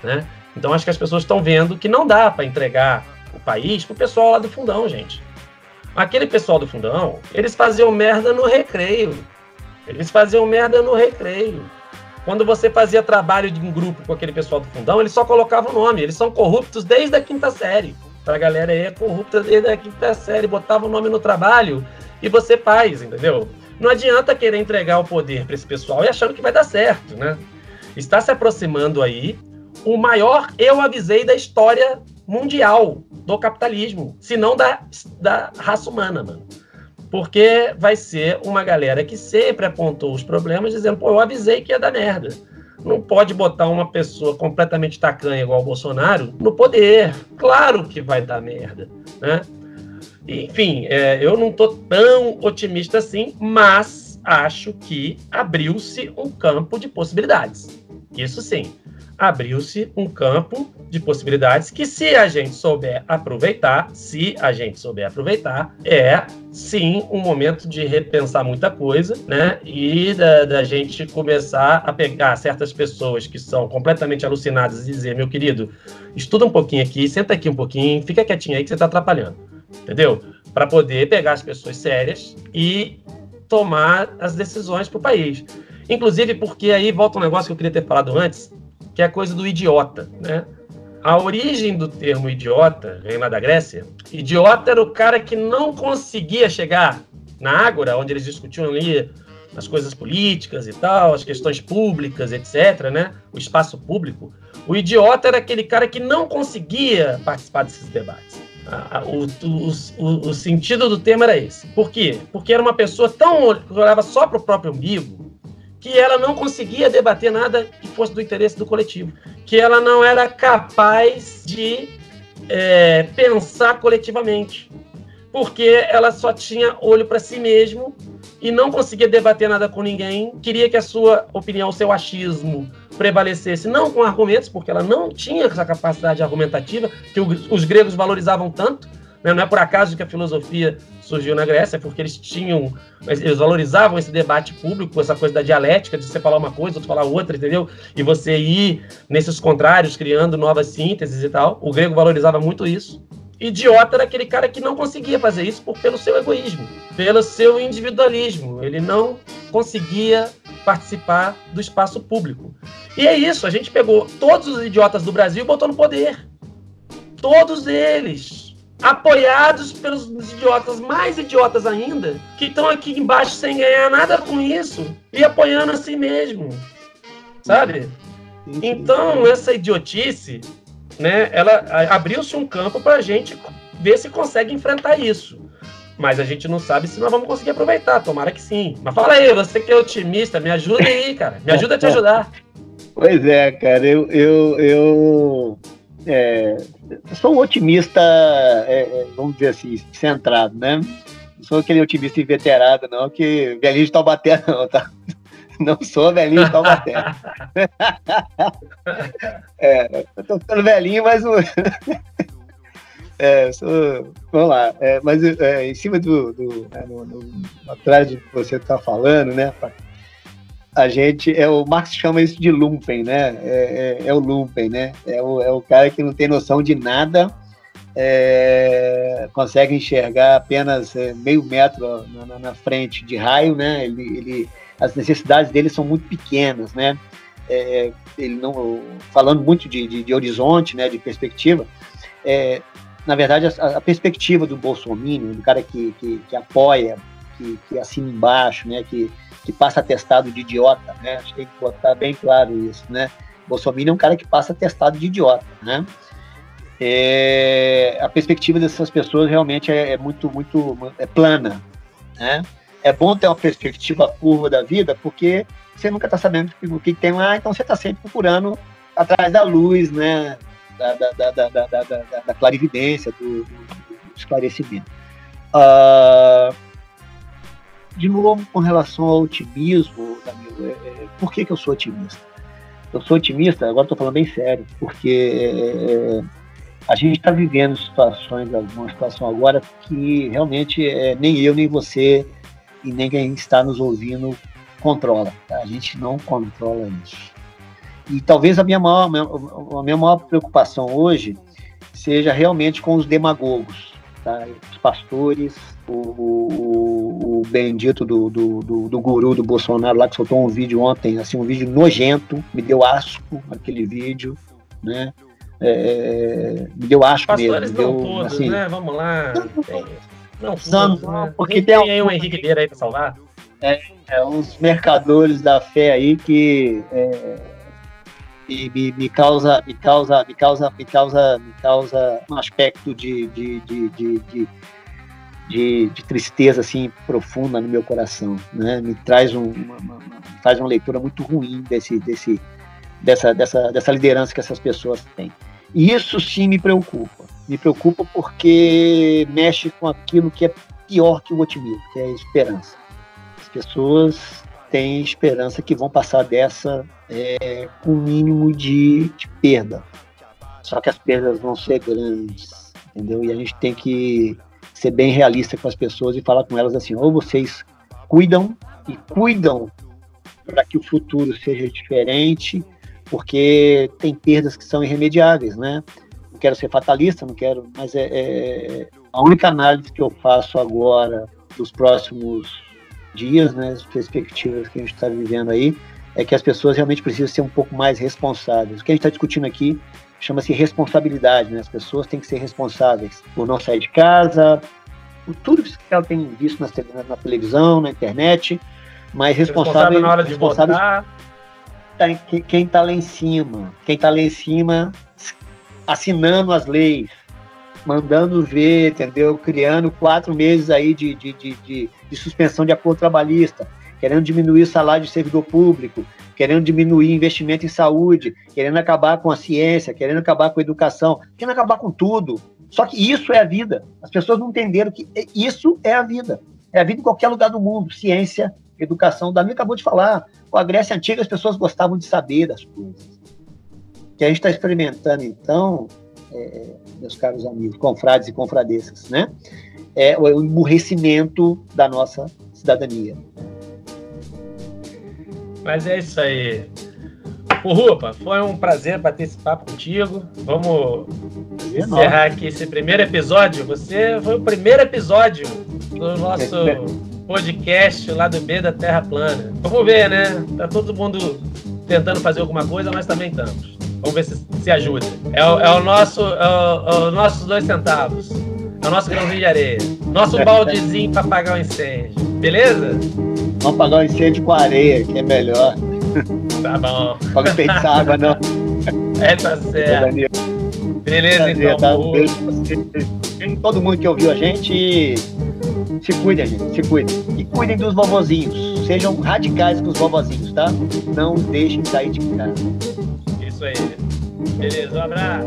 Né? Então acho que as pessoas estão vendo que não dá para entregar o país para o pessoal lá do fundão, gente. Aquele pessoal do fundão, eles faziam merda no recreio. Eles faziam merda no recreio. Quando você fazia trabalho de um grupo com aquele pessoal do fundão, eles só colocavam o nome. Eles são corruptos desde a quinta série. pra galera aí é corrupta desde a quinta série, botava o nome no trabalho e você faz, entendeu? Não adianta querer entregar o poder para esse pessoal e achando que vai dar certo, né? Está se aproximando aí o maior eu avisei da história mundial do capitalismo, se não da, da raça humana, mano. Porque vai ser uma galera que sempre apontou os problemas, dizendo, pô, eu avisei que ia dar merda. Não pode botar uma pessoa completamente tacanha igual o Bolsonaro no poder. Claro que vai dar merda, né? Enfim, é, eu não tô tão otimista assim, mas acho que abriu-se um campo de possibilidades. Isso sim abriu-se um campo de possibilidades que, se a gente souber aproveitar, se a gente souber aproveitar, é sim um momento de repensar muita coisa, né? E da, da gente começar a pegar certas pessoas que são completamente alucinadas e dizer, meu querido, estuda um pouquinho aqui, senta aqui um pouquinho, fica quietinho aí que você está atrapalhando, entendeu? Para poder pegar as pessoas sérias e tomar as decisões para o país. Inclusive, porque aí volta um negócio que eu queria ter falado antes, que é a coisa do idiota, né? A origem do termo idiota vem lá da Grécia. Idiota era o cara que não conseguia chegar na Ágora, onde eles discutiam ali as coisas políticas e tal, as questões públicas, etc., né? O espaço público. O idiota era aquele cara que não conseguia participar desses debates. O, o, o, o sentido do tema era esse. Por quê? Porque era uma pessoa tão que olhava só para o próprio umbigo, que ela não conseguia debater nada que fosse do interesse do coletivo, que ela não era capaz de é, pensar coletivamente, porque ela só tinha olho para si mesmo e não conseguia debater nada com ninguém, queria que a sua opinião, o seu achismo prevalecesse, não com argumentos, porque ela não tinha essa capacidade argumentativa que os gregos valorizavam tanto? Não é por acaso que a filosofia surgiu na Grécia, é porque eles tinham, eles valorizavam esse debate público, essa coisa da dialética, de você falar uma coisa, outro falar outra, entendeu? E você ir nesses contrários, criando novas sínteses e tal. O grego valorizava muito isso. Idiota era aquele cara que não conseguia fazer isso por, pelo seu egoísmo, pelo seu individualismo. Ele não conseguia participar do espaço público. E é isso, a gente pegou todos os idiotas do Brasil e botou no poder. Todos eles apoiados pelos idiotas mais idiotas ainda, que estão aqui embaixo sem ganhar nada com isso e apoiando a si mesmo. Sabe? Então, essa idiotice, né, ela abriu-se um campo para a gente ver se consegue enfrentar isso. Mas a gente não sabe se nós vamos conseguir aproveitar. Tomara que sim. Mas fala aí, você que é otimista, me ajuda aí, cara. Me ajuda a te ajudar. Pois é, cara. Eu, eu, eu é, sou um otimista, é, é, vamos dizer assim, centrado, né? Não sou aquele otimista inveterado, não, que velhinho de Taubaté, não, tá? Não sou velhinho de Taubaté. é, eu tô ficando velhinho, mas o. É, sou, vamos lá, é, mas é, em cima do, do é, no, no, atrás do que você está falando, né, a gente é o Marx chama isso de lumpen, né? É, é, é, o lumpen, né? É o, é o cara que não tem noção de nada, é, consegue enxergar apenas é, meio metro na, na, frente de raio, né? Ele, ele, as necessidades dele são muito pequenas, né? É, ele não falando muito de, de, de, horizonte, né? De perspectiva. É, na verdade, a, a, perspectiva do Bolsonaro, do cara que, que, que apoia, que, que assina embaixo, né? Que que passa atestado de idiota, né? Acho que tem que botar bem claro isso, né? Bolsonaro é um cara que passa atestado de idiota, né? É, a perspectiva dessas pessoas realmente é, é, muito, muito é plana, né? É bom ter uma perspectiva curva da vida, porque você nunca está sabendo o que tem lá, então você está sempre procurando atrás da luz, né? Da, da, da, da, da, da, da clarividência, do, do esclarecimento. Uh, de novo, com relação ao otimismo, Danilo, é, é, por que, que eu sou otimista? Eu sou otimista, agora estou falando bem sério, porque é, é a gente está vivendo situações, alguma situação agora que realmente é, nem eu, nem você e nem quem está nos ouvindo controla. A gente não controla isso. E talvez a minha maior, a minha maior preocupação hoje seja realmente com os demagogos, tá? os pastores, o, o, o bendito do, do, do, do, guru do Bolsonaro lá que soltou um vídeo ontem, assim, um vídeo nojento, me deu asco aquele vídeo, né? É, me deu asco mesmo. não Deu, todos, assim, né? Vamos lá. Tem- Não, Não, todos, né? porque Tem, tem aí um Henrique Vieira aí pra salvar. é, uns mercadores da fé aí que é, me, me, me causa me causa me causa me causa me causa um aspecto de de, de, de, de, de- de tristeza assim profunda no meu coração né me traz um, uma, uma- faz uma leitura muito ruim desse desse dessa, dessa dessa liderança que essas pessoas têm e isso sim me preocupa me preocupa porque mexe com aquilo que é pior que o otimismo que é a esperança as pessoas têm esperança que vão passar dessa é, com um mínimo de, de perda. Só que as perdas vão ser grandes, entendeu? E a gente tem que ser bem realista com as pessoas e falar com elas assim: ou vocês cuidam e cuidam para que o futuro seja diferente, porque tem perdas que são irremediáveis, né? Não quero ser fatalista, não quero, mas é, é a única análise que eu faço agora dos próximos dias, né, as perspectivas que a gente está vivendo aí, é que as pessoas realmente precisam ser um pouco mais responsáveis. O que a gente está discutindo aqui chama-se responsabilidade, né? As pessoas têm que ser responsáveis por não sair de casa, por tudo que ela tem visto na, na televisão, na internet, mas Responsável responsável, na hora de responsável votar. tá em- que- quem está lá em cima, quem está lá em cima assinando as leis, mandando ver, entendeu? Criando quatro meses aí de, de, de, de, de suspensão de acordo trabalhista, querendo diminuir o salário de servidor público, querendo diminuir investimento em saúde, querendo acabar com a ciência, querendo acabar com a educação, querendo acabar com tudo. Só que isso é a vida. As pessoas não entenderam que isso é a vida. É a vida em qualquer lugar do mundo. Ciência, educação. O Dami acabou de falar. Com a Grécia Antiga, as pessoas gostavam de saber das coisas. O que a gente está experimentando, então, é, meus caros amigos, confrades e confradessas, né? É o o emburrecimento da nossa cidadania. Mas é isso aí. Ô, Rupa, foi um prazer bater esse papo contigo. Vamos É encerrar aqui esse primeiro episódio. Você foi o primeiro episódio do nosso podcast lá do B da Terra Plana. Vamos ver, né? Tá todo mundo tentando fazer alguma coisa, nós também estamos. Vamos ver se se ajuda. É o, é o nosso, é o, é os nossos dois centavos. É o nosso grãozinho de areia. Nosso baldezinho para apagar o incêndio. Beleza? Vamos pagar o incêndio com areia, que é melhor. Tá bom. Não desperdiçar água, não. É, tá certo. Beleza, Prazer, então. tá? Um beijo. Todo mundo que ouviu a gente, se cuidem, gente, se cuidem. E cuidem dos vovozinhos. Sejam radicais com os vovozinhos, tá? Não deixem sair de casa. Isso aí. Beleza, um abraço.